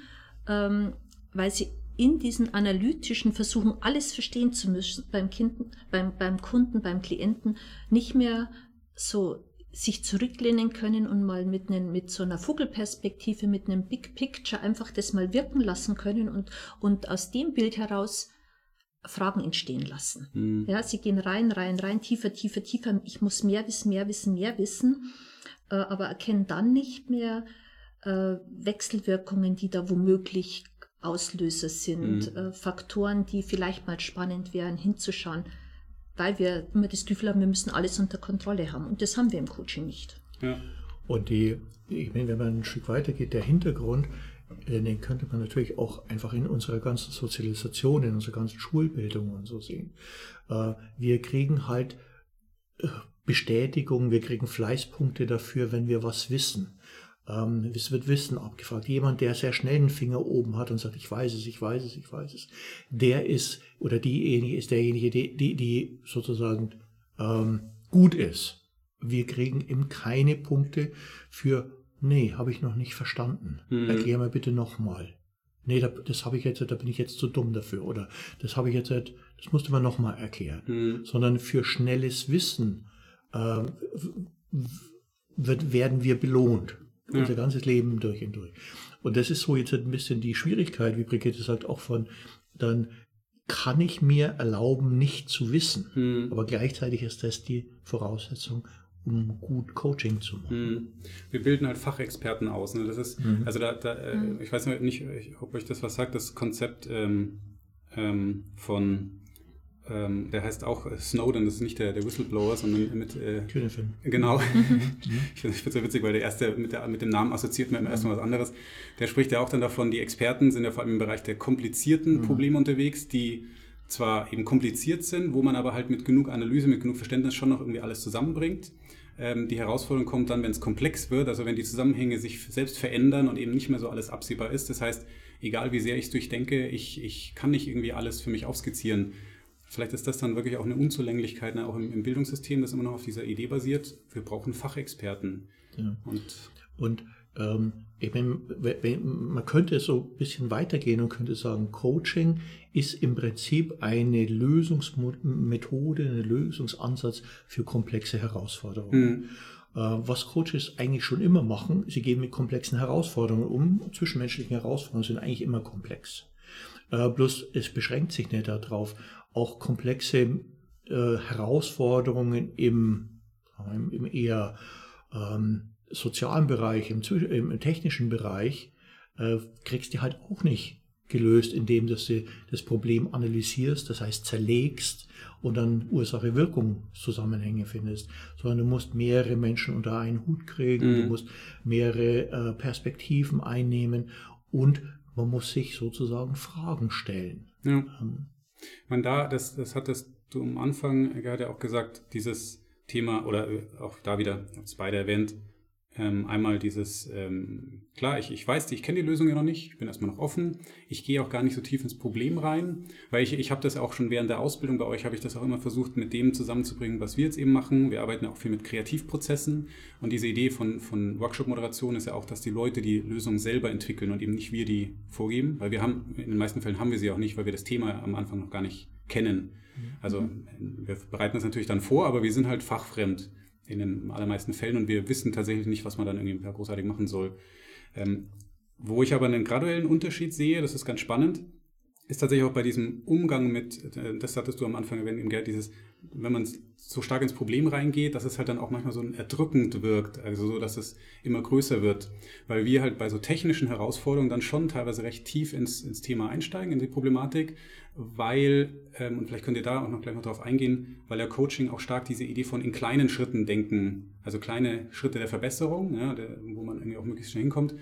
ähm, weil sie in diesen analytischen Versuchen, alles verstehen zu müssen, beim, kind, beim, beim Kunden, beim Klienten, nicht mehr so sich zurücklehnen können und mal mit, einem, mit so einer Vogelperspektive, mit einem Big Picture einfach das mal wirken lassen können und, und aus dem Bild heraus Fragen entstehen lassen. Mhm. Ja, sie gehen rein, rein, rein, tiefer, tiefer, tiefer. Ich muss mehr wissen, mehr wissen, mehr wissen, äh, aber erkennen dann nicht mehr äh, Wechselwirkungen, die da womöglich Auslöser sind, mhm. äh, Faktoren, die vielleicht mal spannend wären, hinzuschauen weil wir immer das Gefühl haben, wir müssen alles unter Kontrolle haben. Und das haben wir im Coaching nicht. Ja. Und die, ich meine, wenn man ein Stück weiter geht, der Hintergrund, äh, den könnte man natürlich auch einfach in unserer ganzen Sozialisation, in unserer ganzen Schulbildung und so sehen. Äh, wir kriegen halt äh, Bestätigung, wir kriegen Fleißpunkte dafür, wenn wir was wissen. Ähm, es wird Wissen abgefragt. Jemand, der sehr schnell den Finger oben hat und sagt, ich weiß es, ich weiß es, ich weiß es, der ist oder diejenige ist derjenige, die, die, die sozusagen ähm, gut ist. Wir kriegen eben keine Punkte für, nee, habe ich noch nicht verstanden. Mhm. Erklär mir bitte nochmal. nee, das habe ich jetzt, da bin ich jetzt zu dumm dafür oder das habe ich jetzt, das musste man nochmal erklären, mhm. sondern für schnelles Wissen äh, wird, werden wir belohnt. Ja. Unser ganzes Leben durch und durch. Und das ist so jetzt ein bisschen die Schwierigkeit, wie Brigitte sagt, auch von dann kann ich mir erlauben, nicht zu wissen. Mhm. Aber gleichzeitig ist das die Voraussetzung, um gut Coaching zu machen. Mhm. Wir bilden halt Fachexperten aus. Ne? Das ist, mhm. also da, da äh, mhm. ich weiß nicht, ob euch das was sagt, das Konzept ähm, ähm, von ähm, der heißt auch äh, Snowden, das ist nicht der, der Whistleblower, sondern mit. Äh, Genau. Ich finde es so witzig, weil der erste mit, der, mit dem Namen assoziiert man erstmal was anderes. Der spricht ja auch dann davon, die Experten sind ja vor allem im Bereich der komplizierten mhm. Probleme unterwegs, die zwar eben kompliziert sind, wo man aber halt mit genug Analyse, mit genug Verständnis schon noch irgendwie alles zusammenbringt. Ähm, die Herausforderung kommt dann, wenn es komplex wird, also wenn die Zusammenhänge sich selbst verändern und eben nicht mehr so alles absehbar ist. Das heißt, egal wie sehr ich es durchdenke, ich, ich kann nicht irgendwie alles für mich aufskizzieren. Vielleicht ist das dann wirklich auch eine Unzulänglichkeit, ne, auch im, im, Bildungssystem, das immer noch auf dieser Idee basiert. Wir brauchen Fachexperten. Ja. Und, und ähm, meine, man könnte so ein bisschen weitergehen und könnte sagen, Coaching ist im Prinzip eine Lösungsmethode, ein Lösungsansatz für komplexe Herausforderungen. Mhm. Äh, was Coaches eigentlich schon immer machen, sie gehen mit komplexen Herausforderungen um. Zwischenmenschlichen Herausforderungen sind eigentlich immer komplex. Äh, bloß es beschränkt sich nicht darauf, auch komplexe äh, Herausforderungen im, im, im eher ähm, sozialen Bereich, im, im, technischen Bereich, äh, kriegst du halt auch nicht gelöst, indem dass du das Problem analysierst, das heißt zerlegst und dann Ursache-Wirkung-Zusammenhänge findest, sondern du musst mehrere Menschen unter einen Hut kriegen, mhm. du musst mehrere äh, Perspektiven einnehmen und man muss sich sozusagen Fragen stellen. Ja. Ähm, man da, das, das hattest du am Anfang, er ja auch gesagt, dieses Thema, oder äh, auch da wieder, ich habe es beide erwähnt, ähm, einmal dieses, ähm, klar, ich, ich weiß, ich kenne die Lösung ja noch nicht, ich bin erstmal noch offen, ich gehe auch gar nicht so tief ins Problem rein, weil ich, ich habe das auch schon während der Ausbildung bei euch, habe ich das auch immer versucht, mit dem zusammenzubringen, was wir jetzt eben machen. Wir arbeiten auch viel mit Kreativprozessen und diese Idee von, von Workshop-Moderation ist ja auch, dass die Leute die Lösung selber entwickeln und eben nicht wir die vorgeben, weil wir haben, in den meisten Fällen haben wir sie auch nicht, weil wir das Thema am Anfang noch gar nicht kennen. Mhm. Also wir bereiten das natürlich dann vor, aber wir sind halt fachfremd in den allermeisten Fällen. Und wir wissen tatsächlich nicht, was man dann irgendwie großartig machen soll. Ähm, wo ich aber einen graduellen Unterschied sehe, das ist ganz spannend, ist tatsächlich auch bei diesem Umgang mit, äh, das hattest du am Anfang erwähnt, im Geld, dieses, wenn man so stark ins Problem reingeht, dass es halt dann auch manchmal so erdrückend wirkt, also so, dass es immer größer wird, weil wir halt bei so technischen Herausforderungen dann schon teilweise recht tief ins, ins Thema einsteigen, in die Problematik, weil, ähm, und vielleicht könnt ihr da auch noch gleich mal drauf eingehen, weil ja Coaching auch stark diese Idee von in kleinen Schritten denken, also kleine Schritte der Verbesserung, ja, der, wo man irgendwie auch möglichst schnell hinkommt,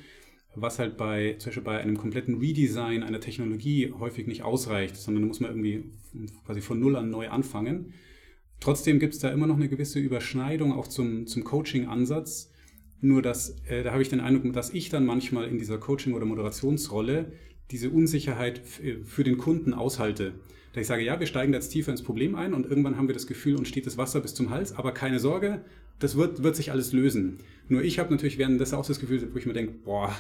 was halt bei, zum Beispiel bei einem kompletten Redesign einer Technologie häufig nicht ausreicht, sondern da muss man irgendwie quasi von Null an neu anfangen. Trotzdem gibt es da immer noch eine gewisse Überschneidung auch zum, zum Coaching-Ansatz. Nur dass, äh, da habe ich den Eindruck, dass ich dann manchmal in dieser Coaching- oder Moderationsrolle diese Unsicherheit äh, für den Kunden aushalte. Da ich sage, ja, wir steigen jetzt tiefer ins Problem ein und irgendwann haben wir das Gefühl, uns steht das Wasser bis zum Hals, aber keine Sorge, das wird, wird sich alles lösen. Nur ich habe natürlich währenddessen auch das Gefühl, wo ich mir denke, boah,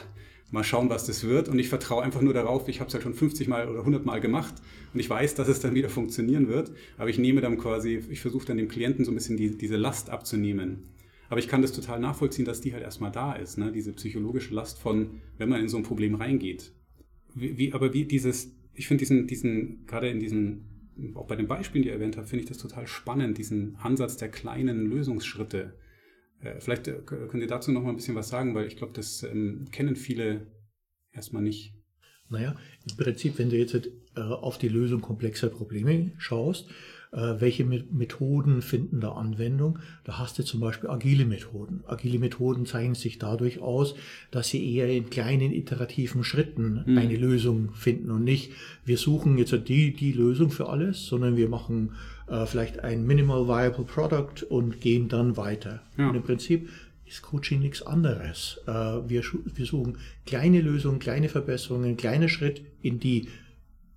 mal schauen, was das wird. Und ich vertraue einfach nur darauf, ich habe es halt schon 50 Mal oder 100 Mal gemacht und ich weiß, dass es dann wieder funktionieren wird. Aber ich nehme dann quasi, ich versuche dann dem Klienten so ein bisschen die, diese Last abzunehmen. Aber ich kann das total nachvollziehen, dass die halt erstmal da ist, ne? diese psychologische Last von, wenn man in so ein Problem reingeht. Wie, aber wie dieses, ich finde diesen, diesen, gerade in diesen, auch bei den Beispielen, die ihr erwähnt habt, finde ich das total spannend, diesen Ansatz der kleinen Lösungsschritte. Äh, vielleicht äh, könnt ihr dazu noch mal ein bisschen was sagen, weil ich glaube, das ähm, kennen viele erstmal nicht. Naja, im Prinzip, wenn du jetzt äh, auf die Lösung komplexer Probleme schaust, welche Methoden finden da Anwendung. Da hast du zum Beispiel agile Methoden. Agile Methoden zeichnen sich dadurch aus, dass sie eher in kleinen iterativen Schritten mhm. eine Lösung finden und nicht, wir suchen jetzt die, die Lösung für alles, sondern wir machen äh, vielleicht ein Minimal Viable Product und gehen dann weiter. Ja. Und im Prinzip ist Coaching nichts anderes. Äh, wir, wir suchen kleine Lösungen, kleine Verbesserungen, kleiner Schritt in die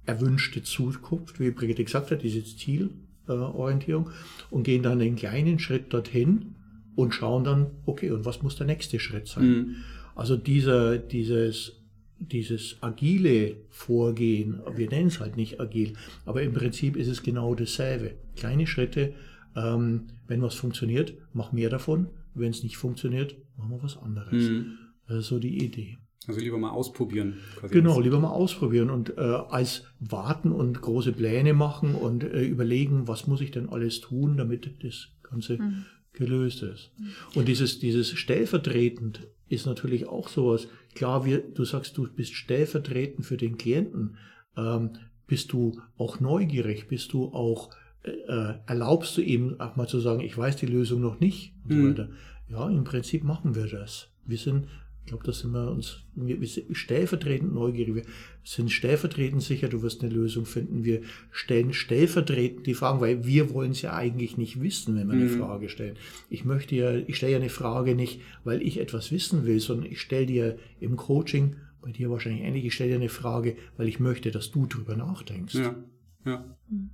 erwünschte Zukunft, wie Brigitte gesagt hat, dieses Ziel, Orientierung und gehen dann einen kleinen Schritt dorthin und schauen dann, okay, und was muss der nächste Schritt sein? Mhm. Also dieser, dieses dieses agile Vorgehen, wir nennen es halt nicht agil, aber im Prinzip ist es genau dasselbe. Kleine Schritte, ähm, wenn was funktioniert, mach mehr davon. Wenn es nicht funktioniert, machen wir was anderes. Mhm. So die Idee. Also lieber mal ausprobieren. Genau, lieber mal ausprobieren und äh, als warten und große Pläne machen und äh, überlegen, was muss ich denn alles tun, damit das Ganze mhm. gelöst ist. Und dieses, dieses stellvertretend ist natürlich auch sowas. Klar, wir, du sagst, du bist stellvertretend für den Klienten. Ähm, bist du auch neugierig? Bist du auch, äh, äh erlaubst du ihm auch mal zu sagen, ich weiß die Lösung noch nicht und mhm. so weiter. Ja, im Prinzip machen wir das. Wir sind ich glaube, da sind wir uns wir, wir sind stellvertretend neugierig. Wir sind stellvertretend sicher, du wirst eine Lösung finden. Wir stellen stellvertretend die Fragen, weil wir wollen es ja eigentlich nicht wissen, wenn wir eine mhm. Frage stellen. Ich möchte ja, ich stelle ja eine Frage nicht, weil ich etwas wissen will, sondern ich stelle dir im Coaching, bei dir wahrscheinlich ähnlich, ich stelle dir eine Frage, weil ich möchte, dass du drüber nachdenkst. Ja. Ja. Mhm.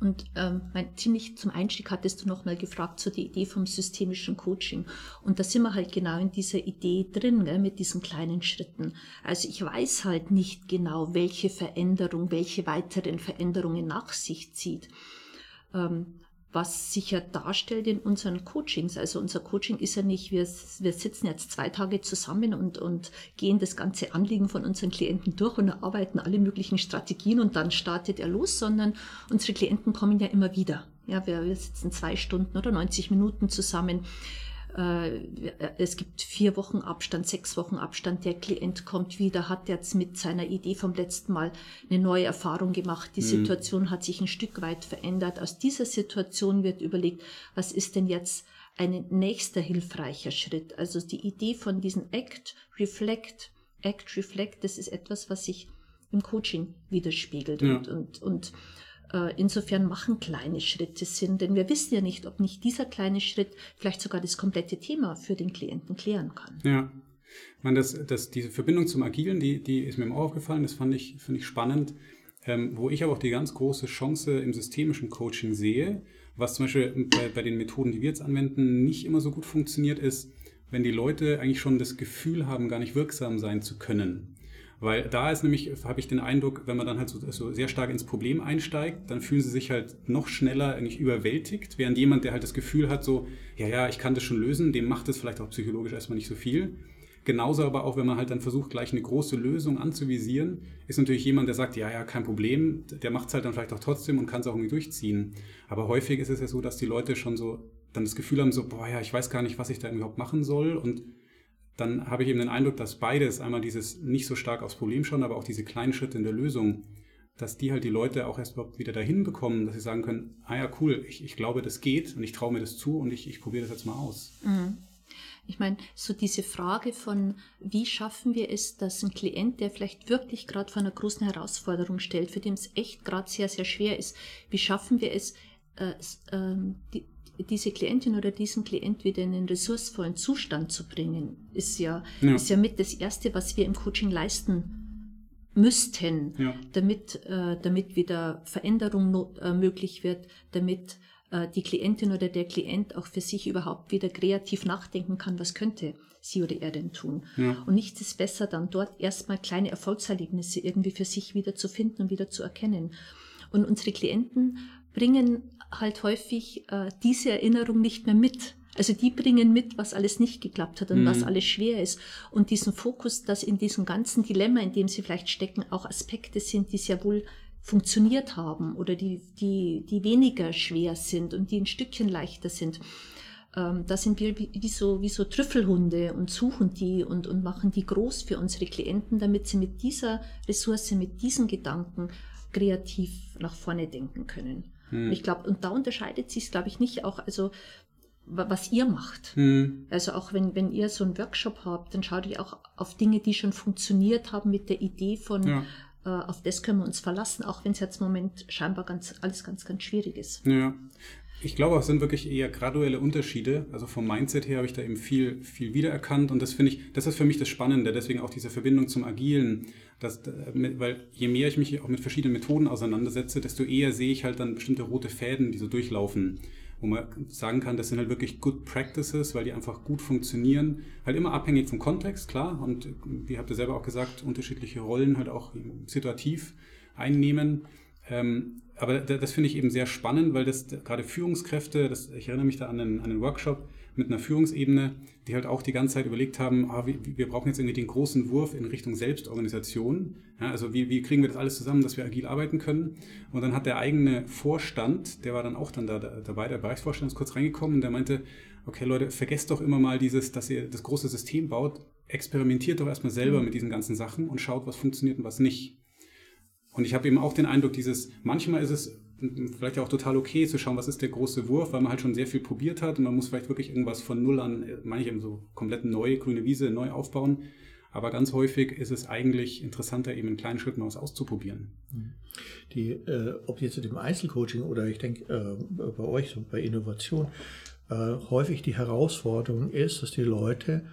Und ähm, mein, ziemlich zum Einstieg hattest du nochmal gefragt zu so die Idee vom systemischen Coaching. Und da sind wir halt genau in dieser Idee drin, gell, mit diesen kleinen Schritten. Also ich weiß halt nicht genau, welche Veränderung, welche weiteren Veränderungen nach sich zieht. Ähm, was sich ja darstellt in unseren Coachings. Also unser Coaching ist ja nicht, wir, wir sitzen jetzt zwei Tage zusammen und, und gehen das ganze Anliegen von unseren Klienten durch und erarbeiten alle möglichen Strategien und dann startet er los, sondern unsere Klienten kommen ja immer wieder. Ja, wir, wir sitzen zwei Stunden oder 90 Minuten zusammen es gibt vier Wochen Abstand, sechs Wochen Abstand, der Klient kommt wieder, hat jetzt mit seiner Idee vom letzten Mal eine neue Erfahrung gemacht. Die mhm. Situation hat sich ein Stück weit verändert. Aus dieser Situation wird überlegt, was ist denn jetzt ein nächster hilfreicher Schritt? Also die Idee von diesem Act, Reflect, Act, Reflect, das ist etwas, was sich im Coaching widerspiegelt ja. und, und, und äh, insofern machen kleine Schritte Sinn, denn wir wissen ja nicht, ob nicht dieser kleine Schritt vielleicht sogar das komplette Thema für den Klienten klären kann. Ja. Ich meine, das, das, diese Verbindung zum Agilen, die, die ist mir auch aufgefallen, das fand ich, fand ich spannend. Ähm, wo ich aber auch die ganz große Chance im systemischen Coaching sehe, was zum Beispiel bei, bei den Methoden, die wir jetzt anwenden, nicht immer so gut funktioniert, ist, wenn die Leute eigentlich schon das Gefühl haben, gar nicht wirksam sein zu können. Weil da ist nämlich, habe ich den Eindruck, wenn man dann halt so, so, sehr stark ins Problem einsteigt, dann fühlen sie sich halt noch schneller eigentlich überwältigt, während jemand, der halt das Gefühl hat, so, ja, ja, ich kann das schon lösen, dem macht es vielleicht auch psychologisch erstmal nicht so viel. Genauso aber auch, wenn man halt dann versucht, gleich eine große Lösung anzuvisieren, ist natürlich jemand, der sagt, ja, ja, kein Problem, der macht es halt dann vielleicht auch trotzdem und kann es auch irgendwie durchziehen. Aber häufig ist es ja so, dass die Leute schon so dann das Gefühl haben, so, boah, ja, ich weiß gar nicht, was ich da überhaupt machen soll und dann habe ich eben den Eindruck, dass beides, einmal dieses nicht so stark aufs Problem schauen, aber auch diese kleinen Schritte in der Lösung, dass die halt die Leute auch erst überhaupt wieder dahin bekommen, dass sie sagen können, ah ja, cool, ich, ich glaube, das geht und ich traue mir das zu und ich, ich probiere das jetzt mal aus. Mhm. Ich meine, so diese Frage von, wie schaffen wir es, dass ein Klient, der vielleicht wirklich gerade vor einer großen Herausforderung stellt, für den es echt gerade sehr, sehr schwer ist, wie schaffen wir es, äh, äh, die, diese Klientin oder diesen Klient wieder in einen ressourcevollen Zustand zu bringen, ist ja, ja. ist ja mit das Erste, was wir im Coaching leisten müssten, ja. damit, äh, damit wieder Veränderung not, äh, möglich wird, damit äh, die Klientin oder der Klient auch für sich überhaupt wieder kreativ nachdenken kann, was könnte sie oder er denn tun. Ja. Und nichts ist besser, dann dort erstmal kleine Erfolgserlebnisse irgendwie für sich wieder zu finden und wieder zu erkennen. Und unsere Klienten bringen halt häufig äh, diese Erinnerung nicht mehr mit. Also die bringen mit, was alles nicht geklappt hat und mhm. was alles schwer ist. Und diesen Fokus, dass in diesem ganzen Dilemma, in dem sie vielleicht stecken, auch Aspekte sind, die sehr wohl funktioniert haben oder die, die, die weniger schwer sind und die ein Stückchen leichter sind. Ähm, da sind wir wie, wie, so, wie so Trüffelhunde und suchen die und, und machen die groß für unsere Klienten, damit sie mit dieser Ressource, mit diesen Gedanken kreativ nach vorne denken können. Hm. Ich glaube, und da unterscheidet sich es, glaube ich, nicht auch, also was ihr macht. Hm. Also auch wenn, wenn ihr so einen Workshop habt, dann schaut ihr auch auf Dinge, die schon funktioniert haben mit der Idee von, ja. äh, auf das können wir uns verlassen, auch wenn es jetzt im Moment scheinbar ganz, alles ganz, ganz schwierig ist. Ja. Ich glaube, es sind wirklich eher graduelle Unterschiede. Also vom Mindset her habe ich da eben viel, viel wiedererkannt und das finde ich, das ist für mich das Spannende. Deswegen auch diese Verbindung zum Agilen. Das, weil je mehr ich mich auch mit verschiedenen Methoden auseinandersetze, desto eher sehe ich halt dann bestimmte rote Fäden, die so durchlaufen. wo man sagen kann, das sind halt wirklich Good Practices, weil die einfach gut funktionieren. Halt immer abhängig vom Kontext, klar. Und wie habt ihr selber auch gesagt, unterschiedliche Rollen halt auch situativ einnehmen. Ähm, aber das finde ich eben sehr spannend, weil das gerade Führungskräfte, das, ich erinnere mich da an einen, an einen Workshop mit einer Führungsebene, die halt auch die ganze Zeit überlegt haben, ah, wir, wir, brauchen jetzt irgendwie den großen Wurf in Richtung Selbstorganisation. Ja, also wie, wie, kriegen wir das alles zusammen, dass wir agil arbeiten können? Und dann hat der eigene Vorstand, der war dann auch dann da, da dabei, der Bereichsvorstand ist kurz reingekommen und der meinte, okay Leute, vergesst doch immer mal dieses, dass ihr das große System baut, experimentiert doch erstmal selber mhm. mit diesen ganzen Sachen und schaut, was funktioniert und was nicht. Und ich habe eben auch den Eindruck, dieses, manchmal ist es vielleicht auch total okay zu schauen, was ist der große Wurf, weil man halt schon sehr viel probiert hat und man muss vielleicht wirklich irgendwas von Null an, manche so komplett neue grüne Wiese neu aufbauen. Aber ganz häufig ist es eigentlich interessanter, eben in kleinen Schritten was auszuprobieren. Die, äh, ob jetzt im Einzelcoaching oder ich denke äh, bei euch, so bei Innovation, äh, häufig die Herausforderung ist, dass die Leute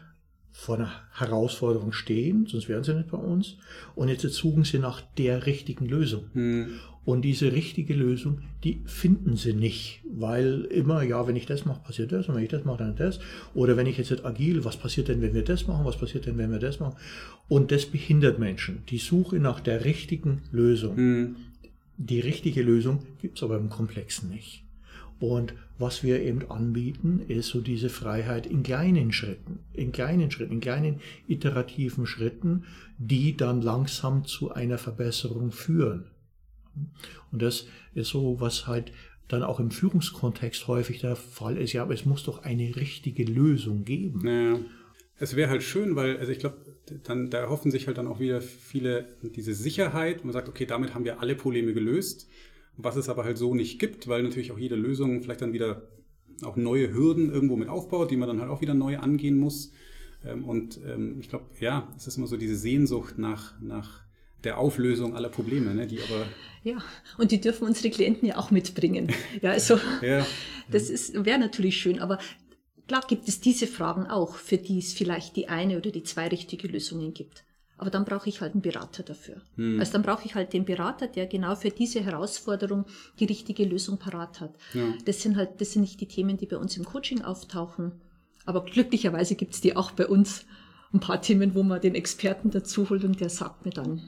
vor einer Herausforderung stehen, sonst wären sie nicht bei uns. Und jetzt suchen sie nach der richtigen Lösung. Hm. Und diese richtige Lösung, die finden sie nicht, weil immer, ja, wenn ich das mache, passiert das, und wenn ich das mache, dann das. Oder wenn ich jetzt nicht agil, was passiert denn, wenn wir das machen, was passiert denn, wenn wir das machen? Und das behindert Menschen. Die Suche nach der richtigen Lösung. Hm. Die richtige Lösung gibt es aber im Komplexen nicht. Und was wir eben anbieten, ist so diese Freiheit in kleinen Schritten, in kleinen Schritten, in kleinen iterativen Schritten, die dann langsam zu einer Verbesserung führen. Und das ist so, was halt dann auch im Führungskontext häufig der Fall ist. Ja, aber es muss doch eine richtige Lösung geben. Naja. Es wäre halt schön, weil, also ich glaube, dann, da erhoffen sich halt dann auch wieder viele diese Sicherheit. Man sagt, okay, damit haben wir alle Probleme gelöst was es aber halt so nicht gibt, weil natürlich auch jede Lösung vielleicht dann wieder auch neue Hürden irgendwo mit aufbaut, die man dann halt auch wieder neu angehen muss. Ähm, und ähm, ich glaube, ja, es ist immer so diese Sehnsucht nach, nach der Auflösung aller Probleme, ne, die aber. Ja, und die dürfen unsere Klienten ja auch mitbringen. Ja, also ja. das wäre natürlich schön, aber klar gibt es diese Fragen auch, für die es vielleicht die eine oder die zwei richtige Lösungen gibt. Aber dann brauche ich halt einen Berater dafür. Hm. Also dann brauche ich halt den Berater, der genau für diese Herausforderung die richtige Lösung parat hat. Ja. Das sind halt, das sind nicht die Themen, die bei uns im Coaching auftauchen. Aber glücklicherweise gibt es die auch bei uns. Ein paar Themen, wo man den Experten dazu holt und der sagt mir dann,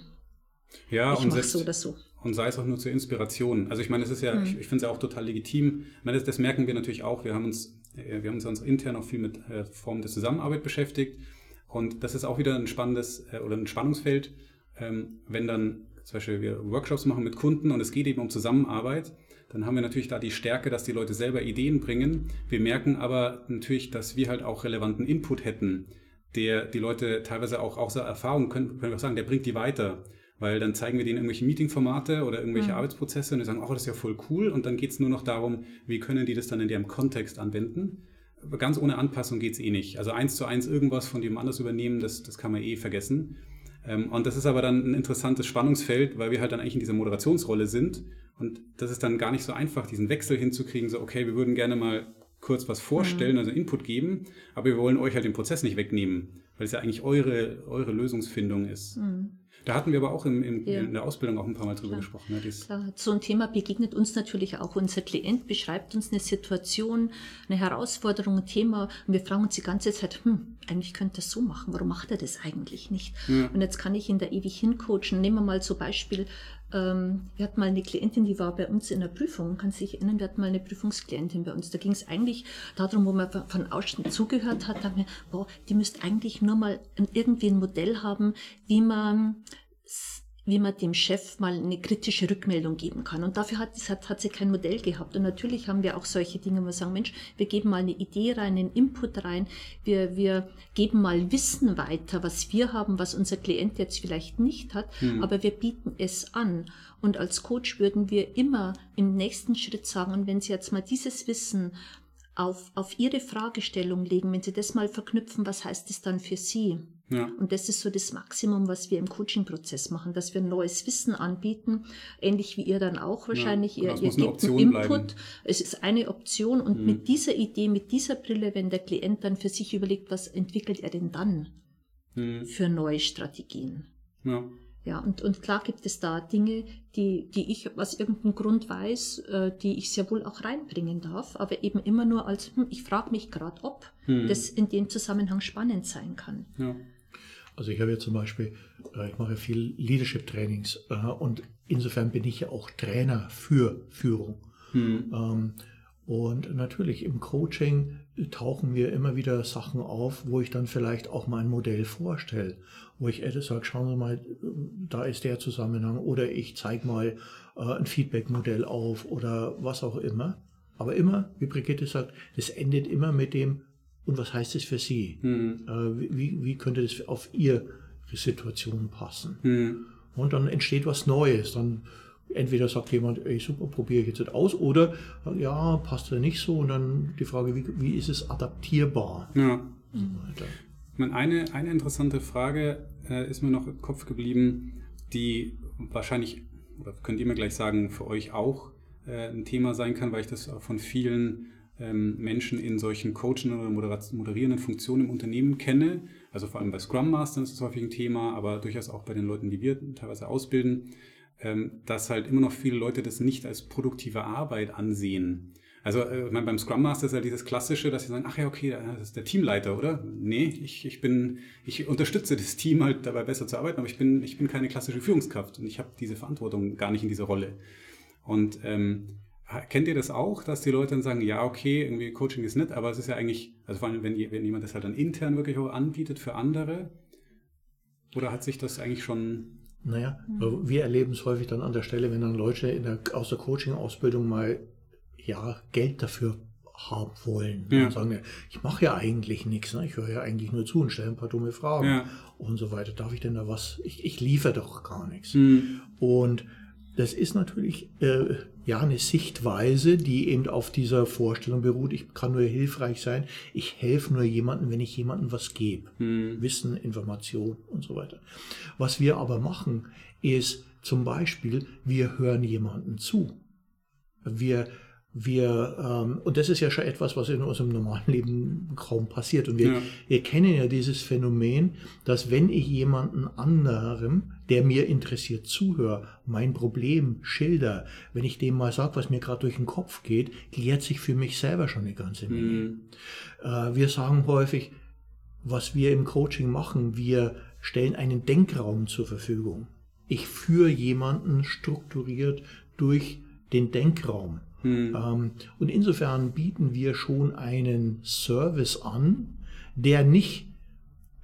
ja, ich mache so oder so. Und sei es auch nur zur Inspiration. Also ich meine, es ist ja, hm. ich, ich finde es ja auch total legitim. Ich meine, das, das, merken wir natürlich auch. Wir haben uns, äh, wir haben uns intern auch viel mit äh, Formen der Zusammenarbeit beschäftigt. Und das ist auch wieder ein spannendes äh, oder ein Spannungsfeld, ähm, wenn dann zum Beispiel wir Workshops machen mit Kunden und es geht eben um Zusammenarbeit, dann haben wir natürlich da die Stärke, dass die Leute selber Ideen bringen. Wir merken aber natürlich, dass wir halt auch relevanten Input hätten, der die Leute teilweise auch außer Erfahrung können, können wir auch sagen, der bringt die weiter. Weil dann zeigen wir denen irgendwelche Meetingformate oder irgendwelche mhm. Arbeitsprozesse und die sagen, oh, das ist ja voll cool. Und dann geht es nur noch darum, wie können die das dann in ihrem Kontext anwenden ganz ohne Anpassung geht es eh nicht. Also eins zu eins irgendwas von jemand anders übernehmen, das, das kann man eh vergessen. Ähm, und das ist aber dann ein interessantes Spannungsfeld, weil wir halt dann eigentlich in dieser Moderationsrolle sind. Und das ist dann gar nicht so einfach, diesen Wechsel hinzukriegen, so, okay, wir würden gerne mal kurz was vorstellen, mhm. also Input geben, aber wir wollen euch halt den Prozess nicht wegnehmen, weil es ja eigentlich eure, eure Lösungsfindung ist. Mhm. Da hatten wir aber auch im, im, ja. in der Ausbildung auch ein paar Mal drüber Klar. gesprochen. Ne, Klar. So ein Thema begegnet uns natürlich auch. Unser Klient beschreibt uns eine Situation, eine Herausforderung, ein Thema und wir fragen uns die ganze Zeit, hm, eigentlich könnte das so machen, warum macht er das eigentlich nicht? Ja. Und jetzt kann ich ihn da ewig hincoachen. Nehmen wir mal so Beispiel, ähm, wir hatten mal eine Klientin, die war bei uns in der Prüfung, kann sich erinnern, wir hatten mal eine Prüfungsklientin bei uns. Da ging es eigentlich darum, wo man von außen zugehört hat, da haben wir, boah, die müsste eigentlich nur mal irgendwie ein Modell haben, wie man wie man dem Chef mal eine kritische Rückmeldung geben kann. Und dafür hat, hat, hat sie kein Modell gehabt. Und natürlich haben wir auch solche Dinge, wo wir sagen, Mensch, wir geben mal eine Idee rein, einen Input rein, wir, wir geben mal Wissen weiter, was wir haben, was unser Klient jetzt vielleicht nicht hat, hm. aber wir bieten es an. Und als Coach würden wir immer im nächsten Schritt sagen, und wenn Sie jetzt mal dieses Wissen auf, auf Ihre Fragestellung legen, wenn Sie das mal verknüpfen, was heißt es dann für Sie? Ja. Und das ist so das Maximum, was wir im Coaching-Prozess machen, dass wir neues Wissen anbieten, ähnlich wie ihr dann auch wahrscheinlich. Ja, ihr, ihr gebt einen Input, bleiben. es ist eine Option und mhm. mit dieser Idee, mit dieser Brille, wenn der Klient dann für sich überlegt, was entwickelt er denn dann mhm. für neue Strategien? Ja. Ja, und, und klar gibt es da Dinge, die, die ich aus irgendeinem Grund weiß, äh, die ich sehr wohl auch reinbringen darf, aber eben immer nur als, hm, ich frage mich gerade, ob Hm. das in dem Zusammenhang spannend sein kann. Ja. Also ich habe ja zum Beispiel, äh, ich mache viel Leadership-Trainings äh, und insofern bin ich ja auch Trainer für Führung. Hm. Ähm, Und natürlich im Coaching tauchen mir immer wieder Sachen auf, wo ich dann vielleicht auch mein Modell vorstelle. Wo ich etwas sage, schauen Sie mal, da ist der Zusammenhang. Oder ich zeige mal äh, ein Feedback-Modell auf oder was auch immer. Aber immer, wie Brigitte sagt, das endet immer mit dem, und was heißt das für Sie? Hm. Äh, wie, wie könnte das auf Ihre Situation passen? Hm. Und dann entsteht was Neues. Dann entweder sagt jemand, ey super, probiere ich jetzt nicht aus, oder ja, passt ja nicht so. Und dann die Frage, wie, wie ist es adaptierbar? Ja. Und so. Ich meine, eine, eine interessante Frage äh, ist mir noch im Kopf geblieben, die wahrscheinlich, oder könnt ihr mir gleich sagen, für euch auch äh, ein Thema sein kann, weil ich das von vielen ähm, Menschen in solchen coachenden oder moderierenden Funktionen im Unternehmen kenne. Also vor allem bei Scrum Mastern ist das häufig ein Thema, aber durchaus auch bei den Leuten, die wir teilweise ausbilden, dass halt immer noch viele Leute das nicht als produktive Arbeit ansehen. Also äh, ich meine, beim Scrum Master ist ja dieses Klassische, dass sie sagen, ach ja, okay, das ist der Teamleiter, oder? Nee, ich, ich bin, ich unterstütze das Team halt dabei besser zu arbeiten, aber ich bin, ich bin keine klassische Führungskraft und ich habe diese Verantwortung gar nicht in dieser Rolle. Und ähm, kennt ihr das auch, dass die Leute dann sagen, ja, okay, irgendwie Coaching ist nett, aber es ist ja eigentlich, also vor allem, wenn, wenn jemand das halt dann intern wirklich auch anbietet für andere, oder hat sich das eigentlich schon Naja, wir erleben es häufig dann an der Stelle, wenn dann Leute in der, aus der Coaching-Ausbildung mal ja, Geld dafür haben wollen. Ja. Und sagen, ich mache ja eigentlich nichts, ne? ich höre ja eigentlich nur zu und stelle ein paar dumme Fragen Ja. und so weiter. Darf ich denn da was? Ich, ich liefere doch gar nichts. Hm. Und das ist natürlich äh, ja eine Sichtweise, die eben auf dieser Vorstellung beruht, ich kann nur hilfreich sein, ich helfe nur jemandem, wenn ich jemandem was gebe. Hm. Wissen, Information und so weiter. Was wir aber machen, ist zum Beispiel, wir hören jemanden zu. Wir, wir, ähm, und das ist ja schon etwas, was in unserem normalen Leben kaum passiert. Und wir, Ja. wir kennen ja dieses Phänomen, dass wenn ich jemanden anderem, der mir interessiert, zuhöre, mein Problem schilder, wenn ich dem mal sage, was mir gerade durch den Kopf geht, klärt sich für mich selber schon eine ganze Menge. Hm. Äh, wir sagen häufig, was wir im Coaching machen, wir stellen einen Denkraum zur Verfügung. Ich führe jemanden strukturiert durch den Denkraum. Hm. Ähm, und insofern bieten wir schon einen Service an, der nicht,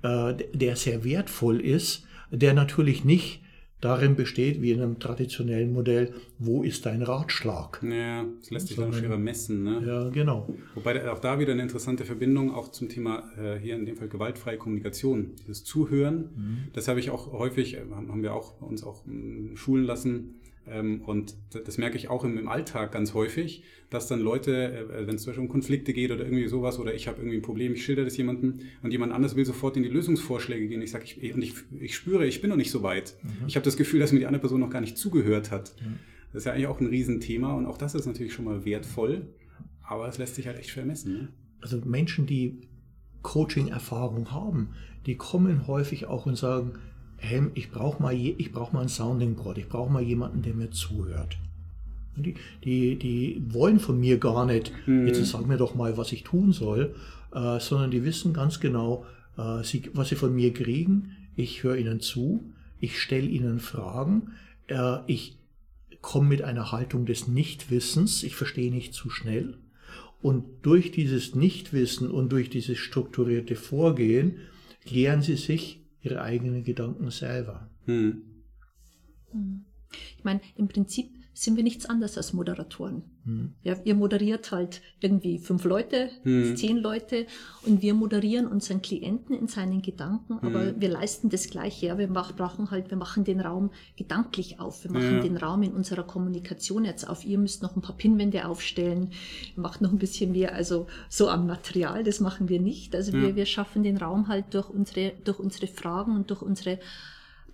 äh, der sehr wertvoll ist, der natürlich nicht darin besteht, wie in einem traditionellen Modell, wo ist dein Ratschlag? Ja, das lässt sich dann schwerer messen. Ne? Ja, genau. Wobei auch da wieder eine interessante Verbindung auch zum Thema äh, hier in dem Fall gewaltfreie Kommunikation, dieses Zuhören. Das habe ich auch häufig, äh, haben wir auch bei uns auch mm, schulen lassen. Ähm, und das merke ich auch im, Alltag ganz häufig, dass dann Leute, äh, wenn es zum Beispiel um Konflikte geht oder irgendwie sowas, oder ich habe irgendwie ein Problem, ich schilder das jemandem und jemand anders will sofort in die Lösungsvorschläge gehen. Ich sage, ich, und ich, ich spüre, ich bin noch nicht so weit. Ich habe das Gefühl, dass mir die andere Person noch gar nicht zugehört hat. Das ist ja eigentlich auch ein Riesenthema und auch das ist natürlich schon mal wertvoll, aber es lässt sich halt echt schwer messen. Ne? also Menschen, die Coaching-Erfahrung haben, die kommen häufig auch und sagen, Helm, ich brauche mal, je- ich brauch mal ein Sounding Board, ich brauche mal jemanden, der mir zuhört. Die, die, die wollen von mir gar nicht, jetzt sag mir doch mal, was ich tun soll, äh, sondern die wissen ganz genau, äh, sie, was sie von mir kriegen. Ich höre ihnen zu, ich stelle ihnen Fragen, äh, ich komme mit einer Haltung des Nichtwissens, ich verstehe nicht zu schnell. Und durch dieses Nichtwissen und durch dieses strukturierte Vorgehen klären sie sich ihre eigenen Gedanken selber. Hm. Ich meine, im Prinzip sind wir nichts anderes als Moderatoren. Hm. Ja, ihr moderiert halt irgendwie fünf Leute, Hm. zehn Leute und wir moderieren unseren Klienten in seinen Gedanken, aber Hm. wir leisten das Gleiche. Ja, wir mach, brauchen halt, wir machen den Raum gedanklich auf. Wir machen Ja. den Raum in unserer Kommunikation jetzt auf. Ihr müsst noch ein paar Pinwände aufstellen, ihr macht noch ein bisschen mehr, also so am Material, das machen wir nicht. Also wir, wir schaffen den Raum halt durch unsere, durch unsere Fragen und durch unsere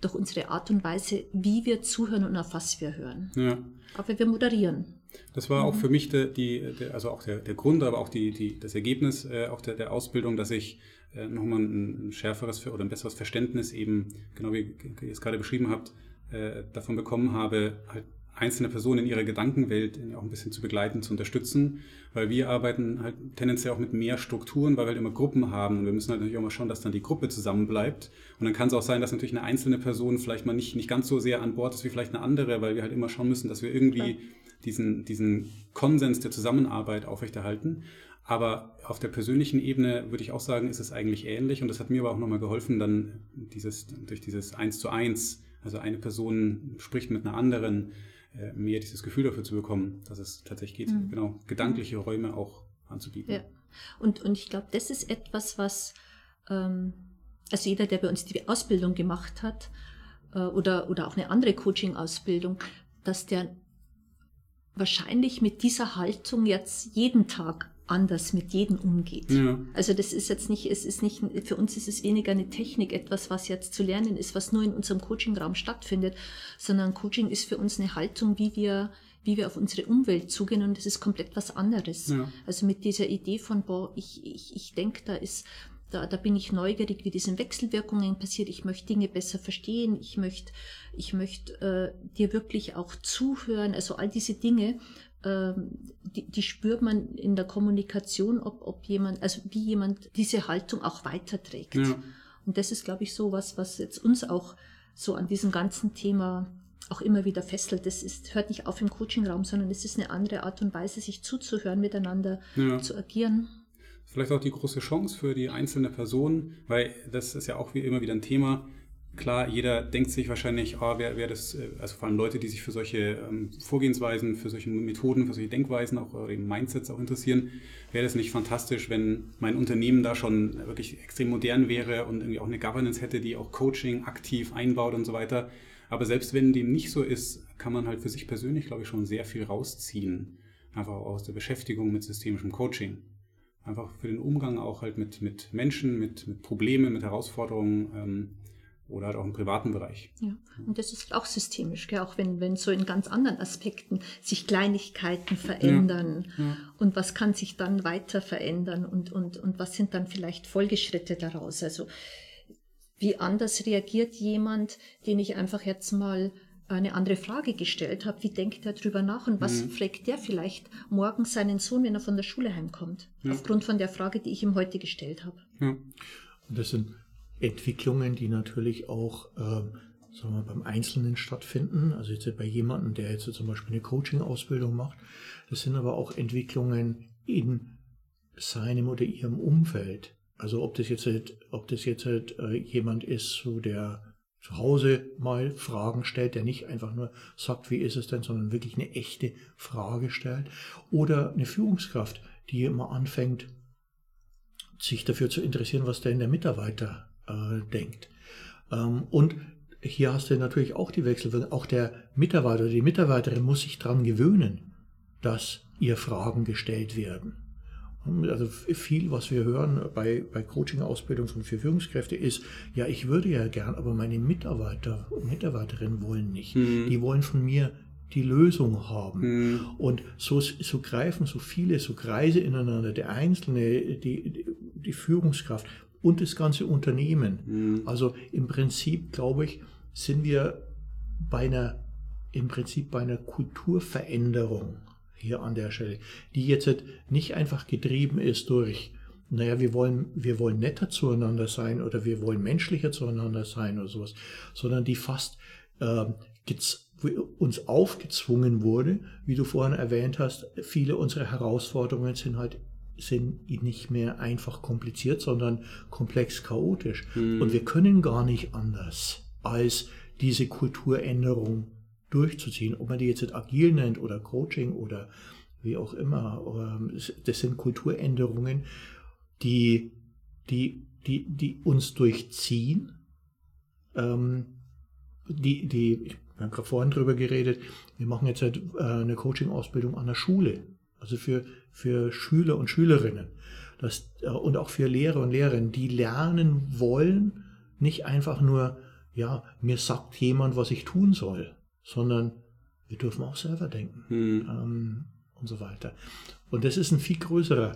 durch unsere Art und Weise, wie wir zuhören und auf was wir hören. Ja. Aber wir moderieren. Das war auch für mich der, die, der, also auch der, der Grund, aber auch die, die, das Ergebnis äh, auch der, der Ausbildung, dass ich äh, nochmal ein, ein schärferes oder ein besseres Verständnis eben, genau wie ihr es gerade beschrieben habt, äh, davon bekommen habe, halt einzelne Personen in ihrer Gedankenwelt auch ein bisschen zu begleiten, zu unterstützen, weil wir arbeiten halt tendenziell auch mit mehr Strukturen, weil wir halt immer Gruppen haben. Und wir müssen halt natürlich auch mal schauen, dass dann die Gruppe zusammenbleibt. Und dann kann es auch sein, dass natürlich eine einzelne Person vielleicht mal nicht, nicht ganz so sehr an Bord ist wie vielleicht eine andere, weil wir halt immer schauen müssen, dass wir irgendwie diesen, diesen Konsens der Zusammenarbeit aufrechterhalten. Aber auf der persönlichen Ebene würde ich auch sagen, ist es eigentlich ähnlich. Und das hat mir aber auch nochmal geholfen, dann dieses, durch dieses Eins zu eins, also eine Person spricht mit einer anderen, äh, mehr dieses Gefühl dafür zu bekommen, dass es tatsächlich geht, mhm. genau, gedankliche Räume auch anzubieten. Ja. Und, und ich glaube, das ist etwas, was, ähm, also jeder, der bei uns die Ausbildung gemacht hat, äh, oder, oder auch eine andere Coaching-Ausbildung, dass der wahrscheinlich mit dieser Haltung jetzt jeden Tag anders mit jedem umgeht. Ja. Also das ist jetzt nicht, es ist nicht, für uns ist es weniger eine Technik, etwas, was jetzt zu lernen ist, was nur in unserem Coachingraum stattfindet, sondern Coaching ist für uns eine Haltung, wie wir, wie wir auf unsere Umwelt zugehen und das ist komplett was anderes. Ja. Also mit dieser Idee von, boah, ich, ich, ich denke, da ist, da, da bin ich neugierig, wie diese Wechselwirkungen passiert. Ich möchte Dinge besser verstehen. Ich möchte, ich möchte äh, dir wirklich auch zuhören. Also all diese Dinge, die, die spürt man in der Kommunikation, ob, ob jemand, also wie jemand diese Haltung auch weiterträgt. Ja. Und das ist, glaube ich, so was, was jetzt uns auch so an diesem ganzen Thema auch immer wieder fesselt. Das ist, hört nicht auf im Coachingraum, sondern es ist eine andere Art und Weise, sich zuzuhören, miteinander ja. zu agieren. Vielleicht auch die große Chance für die einzelne Person, weil das ist ja auch wie immer wieder ein Thema Klar, jeder denkt sich wahrscheinlich, oh, wer, wer das, äh, also vor allem Leute, die sich für solche ähm, Vorgehensweisen, für solche Methoden, für solche Denkweisen, auch oder eben Mindsets auch interessieren, wäre das nicht fantastisch, wenn mein Unternehmen da schon wirklich extrem modern wäre und irgendwie auch eine Governance hätte, die auch Coaching aktiv einbaut und so weiter. Aber selbst wenn dem nicht so ist, kann man halt für sich persönlich, glaube ich, schon sehr viel rausziehen. Einfach aus der Beschäftigung mit systemischem Coaching. Einfach für den Umgang auch halt mit, mit Menschen, mit, mit Problemen, mit Herausforderungen. Ähm, oder halt auch im privaten Bereich. Ja, und das ist auch systemisch, gell? auch wenn, wenn so in ganz anderen Aspekten sich Kleinigkeiten verändern ja, ja. und was kann sich dann weiter verändern und, und, und was sind dann vielleicht Folgeschritte daraus. Also wie anders reagiert jemand, den ich einfach jetzt mal eine andere Frage gestellt habe, wie denkt er darüber nach und was mhm. fragt der vielleicht morgen seinen Sohn, wenn er von der Schule heimkommt, ja. aufgrund von der Frage, die ich ihm heute gestellt habe. Ja. Und das sind Entwicklungen, die natürlich auch ähm, sagen wir, beim Einzelnen stattfinden. Also jetzt bei jemandem, der jetzt zum Beispiel eine Coaching-Ausbildung macht. Das sind aber auch Entwicklungen in seinem oder ihrem Umfeld. Also ob das jetzt, halt, ob das jetzt halt, äh, jemand ist, so der zu Hause mal Fragen stellt, der nicht einfach nur sagt, wie ist es denn, sondern wirklich eine echte Frage stellt. Oder eine Führungskraft, die immer anfängt, sich dafür zu interessieren, was denn der Mitarbeiter äh, denkt. Ähm, und hier hast du natürlich auch die Wechselwirkung. Auch der Mitarbeiter oder die Mitarbeiterin muss sich daran gewöhnen, dass ihr Fragen gestellt werden. Also viel, was wir hören bei, bei Coaching-Ausbildung für Führungskräfte ist, ja, ich würde ja gern, aber meine Mitarbeiter und Mitarbeiterinnen wollen nicht. Mhm. Die wollen von mir die Lösung haben. Mhm. Und so, so greifen so viele so Kreise ineinander. Der Einzelne, die, die Führungskraft und das ganze Unternehmen. Mhm. Also im Prinzip, glaube ich, sind wir bei einer, im Prinzip bei einer Kulturveränderung hier an der Stelle, die jetzt nicht einfach getrieben ist durch, naja, wir wollen, wir wollen netter zueinander sein oder wir wollen menschlicher zueinander sein oder sowas, sondern die fast äh, uns aufgezwungen wurde, wie du vorhin erwähnt hast, viele unserer Herausforderungen sind halt sind nicht mehr einfach kompliziert, sondern komplex chaotisch. Mhm. Und wir können gar nicht anders, als diese Kulturänderung durchzuziehen. Ob man die jetzt agil nennt oder Coaching oder wie auch immer. Ähm, das sind Kulturänderungen, die, die, die, die uns durchziehen. Ähm, die, die, wir haben gerade vorhin drüber geredet, wir machen jetzt äh, eine Coaching-Ausbildung an der Schule. Also für für Schüler und Schülerinnen das, äh, und auch für Lehrer und Lehrerinnen, die lernen wollen, nicht einfach nur, ja, mir sagt jemand, was ich tun soll, sondern wir dürfen auch selber denken hm. ähm, und so weiter. Und das ist ein viel größerer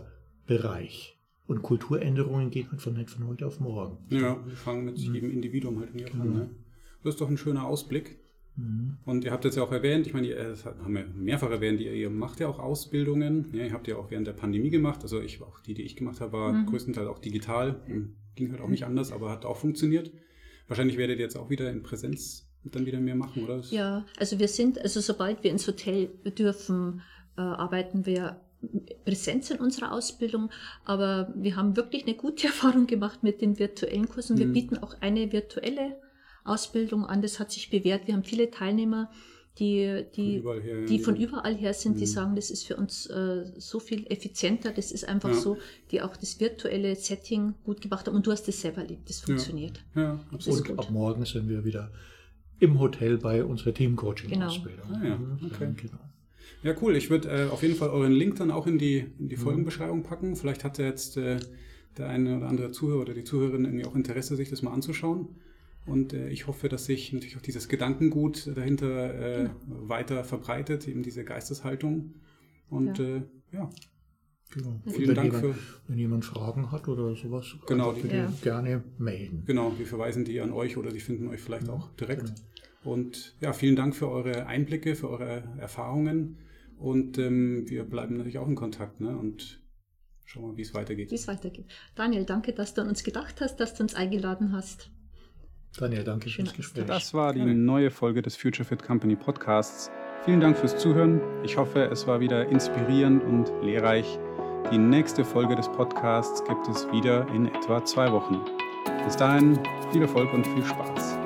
Bereich. Und Kulturänderungen gehen halt von, von heute auf morgen. Ja, wir fangen mit jedem Individuum halt irgendwie genau. an. Ne? Das ist doch ein schöner Ausblick. Mhm. Und ihr habt jetzt ja auch erwähnt, ich meine, ihr, das haben wir mehrfach erwähnt, ihr, ihr macht ja auch Ausbildungen. Ja, ihr habt ja auch während der Pandemie gemacht. Also ich, auch die, die ich gemacht habe, war mhm. größtenteils auch digital. Ging halt auch nicht anders, aber hat auch funktioniert. Wahrscheinlich werdet ihr jetzt auch wieder in Präsenz dann wieder mehr machen, oder? Ja, also wir sind, also sobald wir ins Hotel dürfen, äh, arbeiten wir Präsenz in unserer Ausbildung, aber wir haben wirklich eine gute Erfahrung gemacht mit den virtuellen Kursen. Wir mhm. bieten auch eine virtuelle Ausbildung an, das hat sich bewährt. Wir haben viele Teilnehmer, die, die, von her, die von überall her sind, mhm. die sagen, das ist für uns äh, so viel effizienter, das ist einfach ja. so, die auch das virtuelle Setting gut gemacht haben und du hast es selber erlebt, das funktioniert. Ja, ja absolut. Und ab morgen sind wir wieder im Hotel bei unserer Team-Coaching-Ausbildung. Genau. Ah, ja. Mhm. okay. genau. Ja, cool. Ich würde äh, auf jeden Fall euren Link dann auch in die, in die mhm. Folgenbeschreibung packen. Vielleicht hat jetzt äh, der eine oder andere Zuhörer oder die Zuhörerin irgendwie auch Interesse, sich das mal anzuschauen. Und äh, ich hoffe, dass sich natürlich auch dieses Gedankengut dahinter äh, ja. weiter verbreitet, eben diese Geisteshaltung. Und ja. Äh, ja. Genau. Vielen wenn Dank jemand, für. Wenn jemand Fragen hat oder sowas, genau, die, ja. gerne melden. Genau, wir verweisen die an euch oder die finden euch vielleicht auch direkt. Genau. Und ja, vielen Dank für eure Einblicke, für eure Erfahrungen. Und ähm, wir bleiben natürlich auch in Kontakt ne? und schauen mal, wie es weitergeht. Wie es weitergeht. Daniel, danke, dass du an uns gedacht hast, dass du uns eingeladen hast. Daniel, danke fürs Gespräch. Das war die neue Folge des Future Fit Company Podcasts. Vielen Dank fürs Zuhören. Ich hoffe, es war wieder inspirierend und lehrreich. Die nächste Folge des Podcasts gibt es wieder in etwa zwei Wochen. Bis dahin viel Erfolg und viel Spaß.